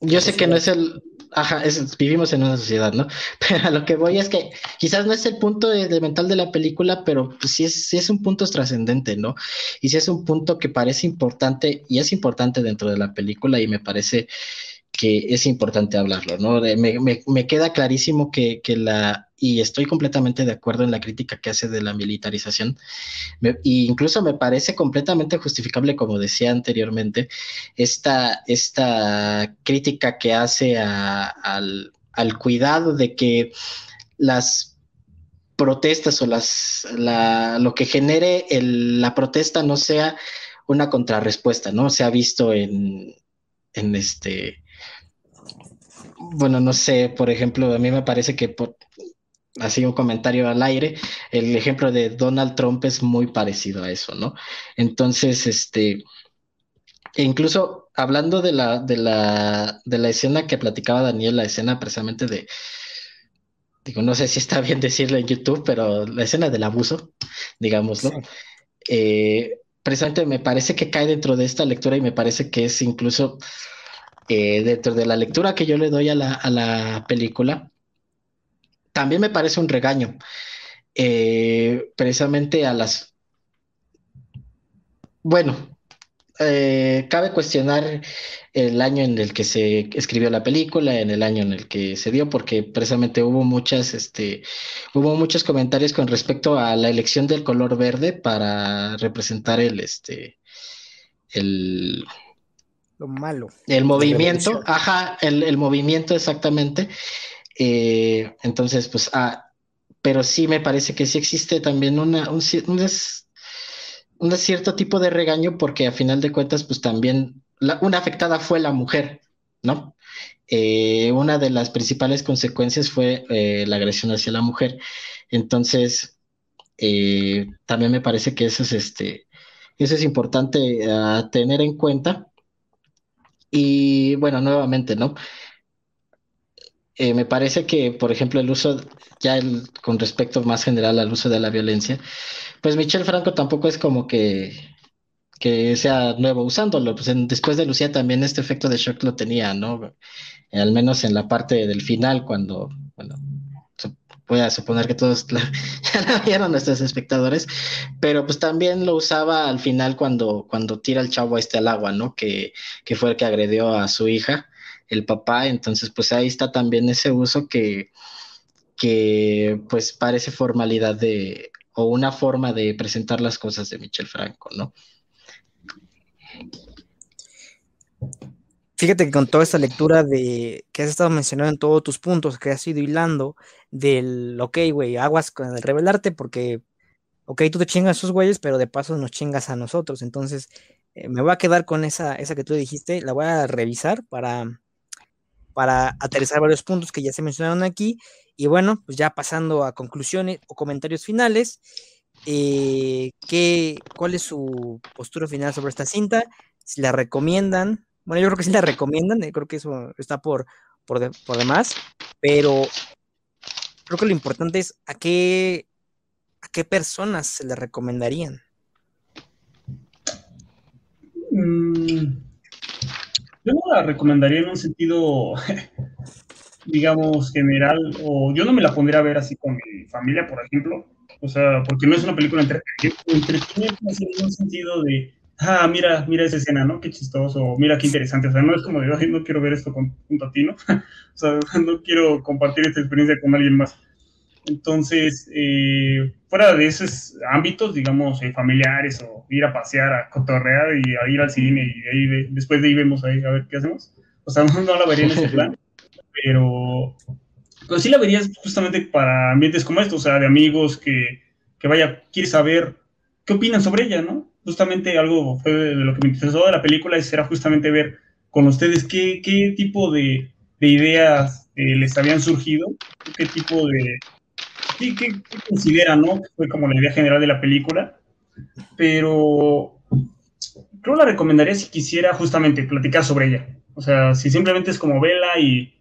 Yo sé que no es el, ajá, vivimos en una sociedad, ¿no? Pero a lo que voy es que quizás no es el punto elemental de la película, pero pues sí es, sí es un punto trascendente, ¿no? Y sí es un punto que parece importante y es importante dentro de la película y me parece que es importante hablarlo, ¿no? Me, queda clarísimo que, la, y estoy completamente de acuerdo en la crítica que hace de la militarización, e incluso me parece completamente justificable, como decía anteriormente, esta, esta crítica que hace al, cuidado de que las protestas o las, lo que genere la protesta no sea una contrarrespuesta, ¿no? Se ha visto en, en este bueno, no sé, por ejemplo, a mí me parece que por, así un comentario al aire, el ejemplo de Donald Trump es muy parecido a eso, ¿no? Entonces, este, e incluso hablando de la, de la, de la escena que platicaba Daniel, la escena precisamente de, digo, no sé si está bien decirlo en YouTube, pero la escena del abuso, digámoslo, eh, precisamente me parece que cae dentro de esta lectura y me parece que es incluso eh, dentro de la lectura que yo le doy a la, película, también me parece un regaño, eh, precisamente a las... Bueno, eh, cabe cuestionar el año en el que se escribió la película, en el año en el que se dio, porque precisamente hubo muchas, este, hubo muchos comentarios con respecto a la elección del color verde para representar el, este, el, malo. El movimiento, ajá, el, movimiento exactamente. Eh, entonces, pues, ah, pero sí me parece que sí existe también una, un, cierto tipo de regaño porque a final de cuentas, pues también una afectada fue la mujer, ¿no? Eh, una de las principales consecuencias fue eh, la agresión hacia la mujer. Entonces, también me parece que eso es, este, eso es importante ah, tener en cuenta y bueno, nuevamente, ¿no? Eh, me parece que, por ejemplo, el uso, ya con respecto más general al uso de la violencia, pues Michel Franco tampoco es como que, que sea nuevo usándolo. Pues después de Lucía también este efecto de shock lo tenía, ¿no? Al menos en la parte del final, cuando, bueno, voy a suponer que todos ya lo vieron nuestros espectadores, pero pues también lo usaba al final cuando, cuando tira el chavo este al agua, ¿no? Que, que fue el que agredió a su hija, el papá, entonces pues ahí está también ese uso que, que pues parece formalidad de, o una forma de presentar las cosas de Michel Franco, ¿no? Fíjate que con toda esta lectura de que has estado mencionando en todos tus puntos, que has ido hilando del, ok, güey, aguas con el revelarte porque, ok, tú te chingas a esos güeyes, pero de paso nos chingas a nosotros. Entonces, eh, me voy a quedar con esa, esa que tú dijiste, la voy a revisar para, para aterrizar varios puntos que ya se mencionaron aquí. Y bueno, pues ya pasando a conclusiones o comentarios finales, eh, ¿qué, ¿cuál es su postura final sobre esta cinta? Si la recomiendan, bueno, yo creo que sí la recomiendan, eh, creo que eso está por, por, demás, pero creo que lo importante es a qué, a qué personas se le recomendarían. Mm, yo no la recomendaría en un sentido, digamos, general, o yo no me la pondría a ver así con mi familia, por ejemplo, o sea, porque no es una película entretenimiento, en un sentido de ah, mira, mira esa escena, ¿no? Qué chistoso, mira qué interesante. O sea, no es como de, ay, no quiero ver esto con, junto a ti, ¿no? o sea, no quiero compartir esta experiencia con alguien más. Entonces, eh, fuera de esos ámbitos, digamos, eh, familiares o ir a pasear, a cotorrear y a ir al cine y ahí después de ahí vemos ahí a ver qué hacemos. O sea, no, no la vería en ese plan, pero, pero sí la vería justamente para ambientes como estos, o sea, de amigos que, que vaya, quiere saber qué opinan sobre ella, ¿no? Justamente algo fue de lo que me interesó de la película, era justamente ver con ustedes qué, qué tipo de, de ideas eh, les habían surgido, qué tipo de... qué, qué, consideran, ¿no? Fue como la idea general de la película, pero creo la recomendaría si quisiera justamente platicar sobre ella. O sea, si simplemente es como vela y,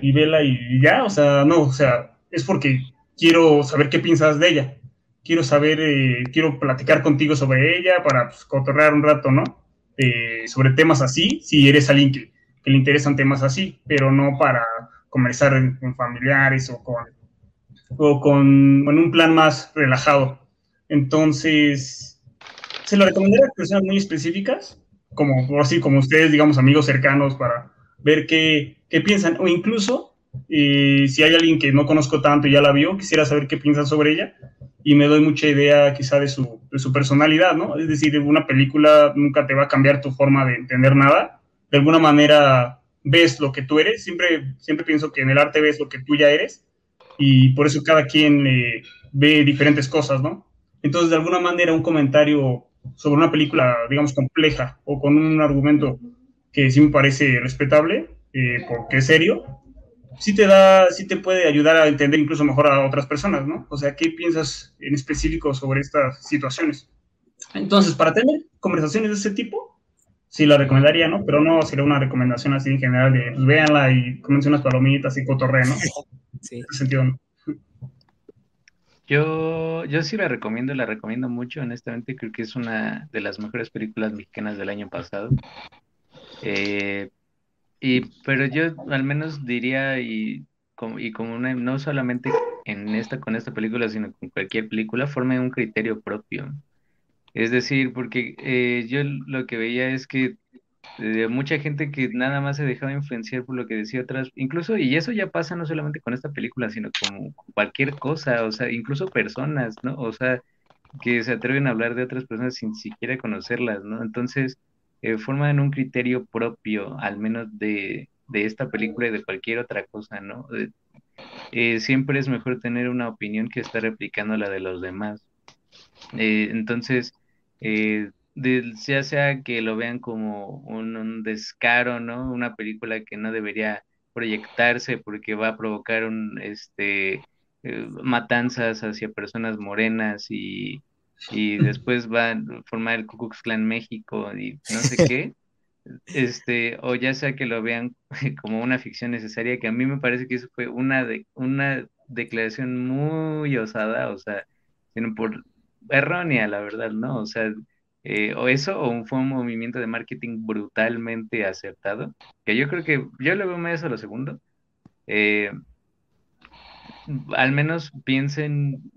y vela y ya, o sea, no, o sea, es porque quiero saber qué piensas de ella quiero saber, eh, quiero platicar contigo sobre ella para pues, cotorrear un rato, ¿no? Eh, sobre temas así, si eres alguien que, que le interesan temas así, pero no para conversar con familiares o con, o con en un plan más relajado. Entonces, se lo recomendaría a personas muy específicas, como así como ustedes, digamos, amigos cercanos, para ver qué, qué piensan, o incluso y si hay alguien que no conozco tanto y ya la vio, quisiera saber qué piensan sobre ella y me doy mucha idea quizá de su, de su personalidad, ¿no? Es decir, una película nunca te va a cambiar tu forma de entender nada. De alguna manera ves lo que tú eres. Siempre, siempre pienso que en el arte ves lo que tú ya eres y por eso cada quien eh, ve diferentes cosas, ¿no? Entonces, de alguna manera, un comentario sobre una película, digamos, compleja o con un argumento que sí me parece respetable, eh, porque es serio, sí te da, sí te puede ayudar a entender incluso mejor a otras personas, ¿no? O sea, ¿qué piensas en específico sobre estas situaciones? Entonces, para tener conversaciones de ese tipo, sí la recomendaría, ¿no? Pero no sería una recomendación así en general de pues, véanla y comencen unas palomitas y cotorre, ¿no? Sí. En ese sentido, ¿no? Yo, yo sí la recomiendo, la recomiendo mucho, honestamente creo que es una de las mejores películas mexicanas del año pasado. Eh, y, pero yo al menos diría, y como, y como una, no solamente en esta, con esta película, sino con cualquier película, forme un criterio propio. Es decir, porque eh, yo lo que veía es que eh, mucha gente que nada más se dejaba influenciar por lo que decía otras, incluso, y eso ya pasa no solamente con esta película, sino con cualquier cosa, o sea, incluso personas, ¿no? O sea, que se atreven a hablar de otras personas sin siquiera conocerlas, ¿no? Entonces, eh, forman un criterio propio, al menos de, esta película y de cualquier otra cosa, ¿no? Eh, siempre es mejor tener una opinión que estar replicando la de los demás. Eh, entonces, ya sea que lo vean como un, descaro, ¿no? Una película que no debería proyectarse porque va a provocar un, este, matanzas hacia personas morenas y y después va a formar el Ku Klux Klan México y no sé qué, este, o ya sea que lo vean como una ficción necesaria, que a mí me parece que eso fue una, de, una declaración muy osada, o sea, sino por errónea, la verdad, ¿no? O sea, eh, o eso, o fue un movimiento de marketing brutalmente acertado, que yo creo que yo le veo más a lo segundo. Eh, al menos piensen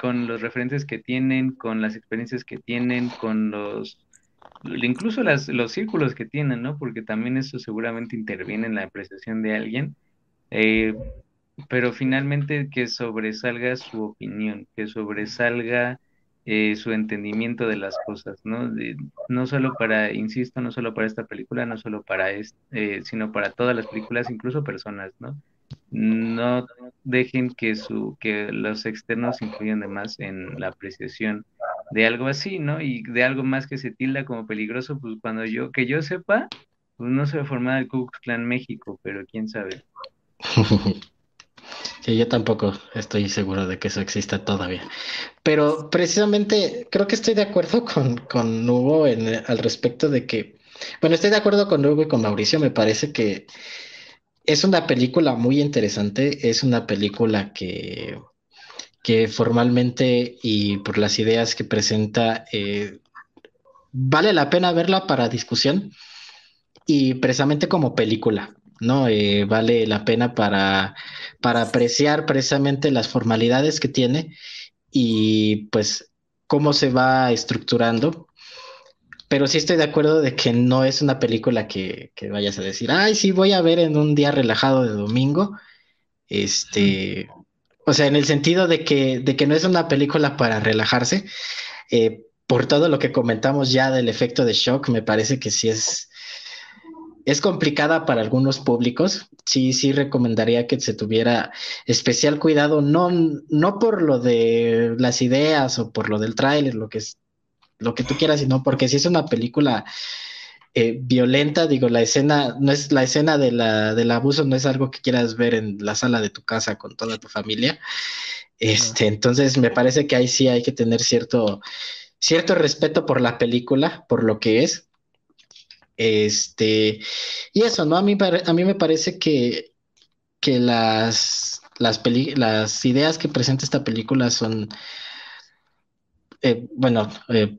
con los referentes que tienen, con las experiencias que tienen, con los, incluso las, los círculos que tienen, ¿no? Porque también eso seguramente interviene en la apreciación de alguien. Eh, pero finalmente que sobresalga su opinión, que sobresalga eh, su entendimiento de las cosas, ¿no? no solo para, insisto, no solo para esta película, no solo para este, sino para todas las películas, incluso personas, ¿no? No dejen que su que los externos influyan de más en la apreciación de algo así, ¿no? Y de algo más que se tilda como peligroso, pues cuando yo que yo sepa, pues no se va a formar el Ku Klux Klan México, pero quién sabe. Sí, yo tampoco estoy seguro de que eso exista todavía. Pero precisamente creo que estoy de acuerdo con, con Hugo en, al respecto de que, bueno, estoy de acuerdo con Hugo y con Mauricio, me parece que es una película muy interesante, es una película que, que formalmente y por las ideas que presenta, eh, vale la pena verla para discusión y precisamente como película, ¿no? Eh, vale la pena para, para apreciar precisamente las formalidades que tiene y pues cómo se va estructurando pero sí estoy de acuerdo de que no es una película que, vayas a decir, ay, sí, voy a ver en un día relajado de domingo. Este, o sea, en el sentido de que, de que no es una película para relajarse. Eh, por todo lo que comentamos ya del efecto de shock, me parece que sí es, es complicada para algunos públicos. Sí, sí recomendaría que se tuviera especial cuidado, no, no por lo de las ideas o por lo del tráiler, lo que es lo que tú quieras, sino porque si es una película eh, violenta, digo, la escena, no es la escena de la, del abuso, no es algo que quieras ver en la sala de tu casa con toda tu familia. Este, entonces me parece que ahí sí hay que tener cierto, cierto respeto por la película, por lo que es. Este, y eso, ¿no? A mí, a mí me parece que, que las, las, las ideas que presenta esta película son, eh, bueno, eh,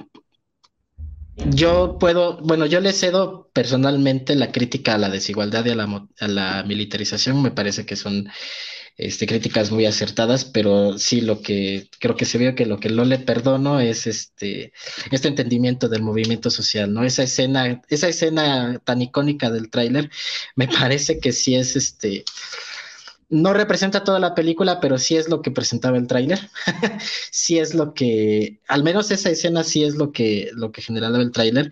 yo puedo, bueno, yo le cedo personalmente la crítica a la desigualdad y a la, militarización, me parece que son este, críticas muy acertadas, pero sí lo que creo que se vio que lo que no le perdono es este, este entendimiento del movimiento social, ¿no? Esa escena, esa escena tan icónica del tráiler, me parece que sí es este, no representa toda la película, pero sí es lo que presentaba el tráiler. sí es lo que, al menos esa escena sí es lo que, lo que generaba el tráiler.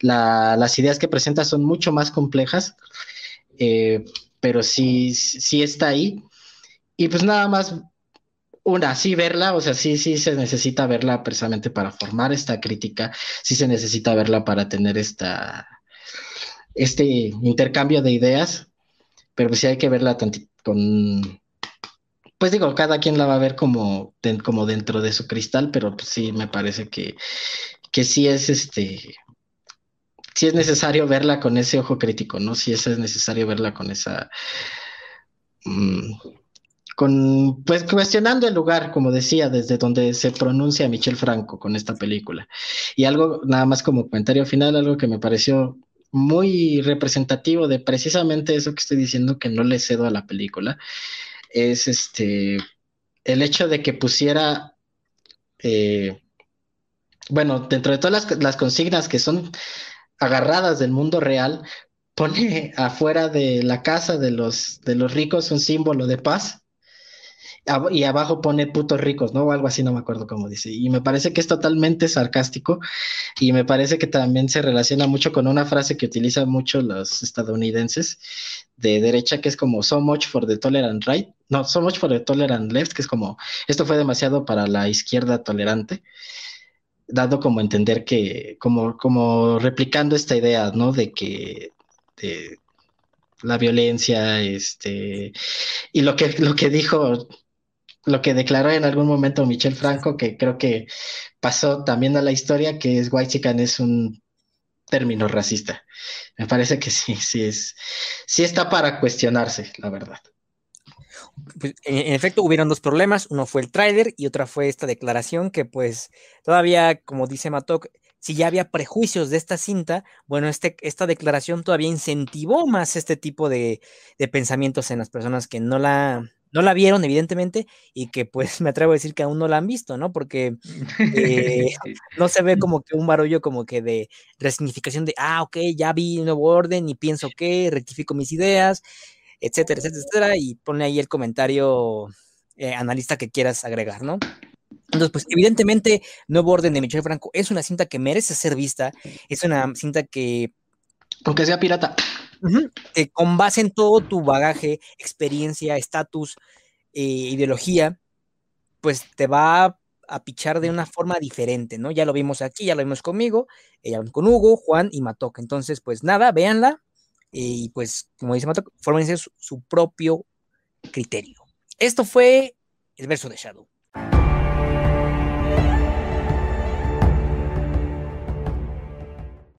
las ideas que presenta son mucho más complejas, eh, pero sí, sí está ahí. Y pues nada más, una, sí verla, o sea, sí, sí se necesita verla precisamente para formar esta crítica, sí se necesita verla para tener esta, este intercambio de ideas, pero pues sí hay que verla con, pues digo, cada quien la va a ver como, como dentro de su cristal, pero pues sí me parece que, que sí es este, sí es necesario verla con ese ojo crítico, ¿no? Sí es necesario verla con esa... Mm, con, pues cuestionando el lugar, como decía, desde donde se pronuncia Michel Franco con esta película. Y algo, nada más como comentario final, algo que me pareció muy representativo de precisamente eso que estoy diciendo que no le cedo a la película, es este, el hecho de que pusiera, eh, bueno, dentro de todas las, las consignas que son agarradas del mundo real, pone afuera de la casa de los, de los ricos un símbolo de paz y abajo pone putos ricos, ¿no? O algo así, no me acuerdo cómo dice. Y me parece que es totalmente sarcástico y me parece que también se relaciona mucho con una frase que utilizan mucho los estadounidenses de derecha, que es como so much for the tolerant right, no, so much for the tolerant left, que es como esto fue demasiado para la izquierda tolerante dando como entender que, como, como replicando esta idea, ¿no? De que de la violencia, este, y lo que, lo que dijo lo que declaró en algún momento Michel Franco, que creo que pasó también a la historia, que es white chican es un término racista. Me parece que sí, sí es, sí está para cuestionarse, la verdad. Pues, en, efecto, hubieron dos problemas. Uno fue el trailer y otra fue esta declaración que, pues, todavía, como dice Matok, si ya había prejuicios de esta cinta, bueno, este, esta declaración todavía incentivó más este tipo de, de pensamientos en las personas que no la, no la vieron, evidentemente, y que pues me atrevo a decir que aún no la han visto, ¿no? Porque eh, no se ve como que un barullo como que de resignificación de, ah, ok, ya vi un nuevo orden y pienso que rectifico mis ideas, etcétera, etcétera, etcétera, y pone ahí el comentario eh, analista que quieras agregar, ¿no? Entonces, pues evidentemente, Nuevo Orden de Michel Franco es una cinta que merece ser vista, es una cinta que... Aunque sea pirata con base en todo tu bagaje, experiencia, estatus, eh, ideología, pues te va a, pichar de una forma diferente, ¿no? Ya lo vimos aquí, ya lo vimos conmigo, eh, con Hugo, Juan y Matok. Entonces, pues nada, véanla y pues, como dice Matok, fórmense su, su propio criterio. Esto fue el verso de Shadow.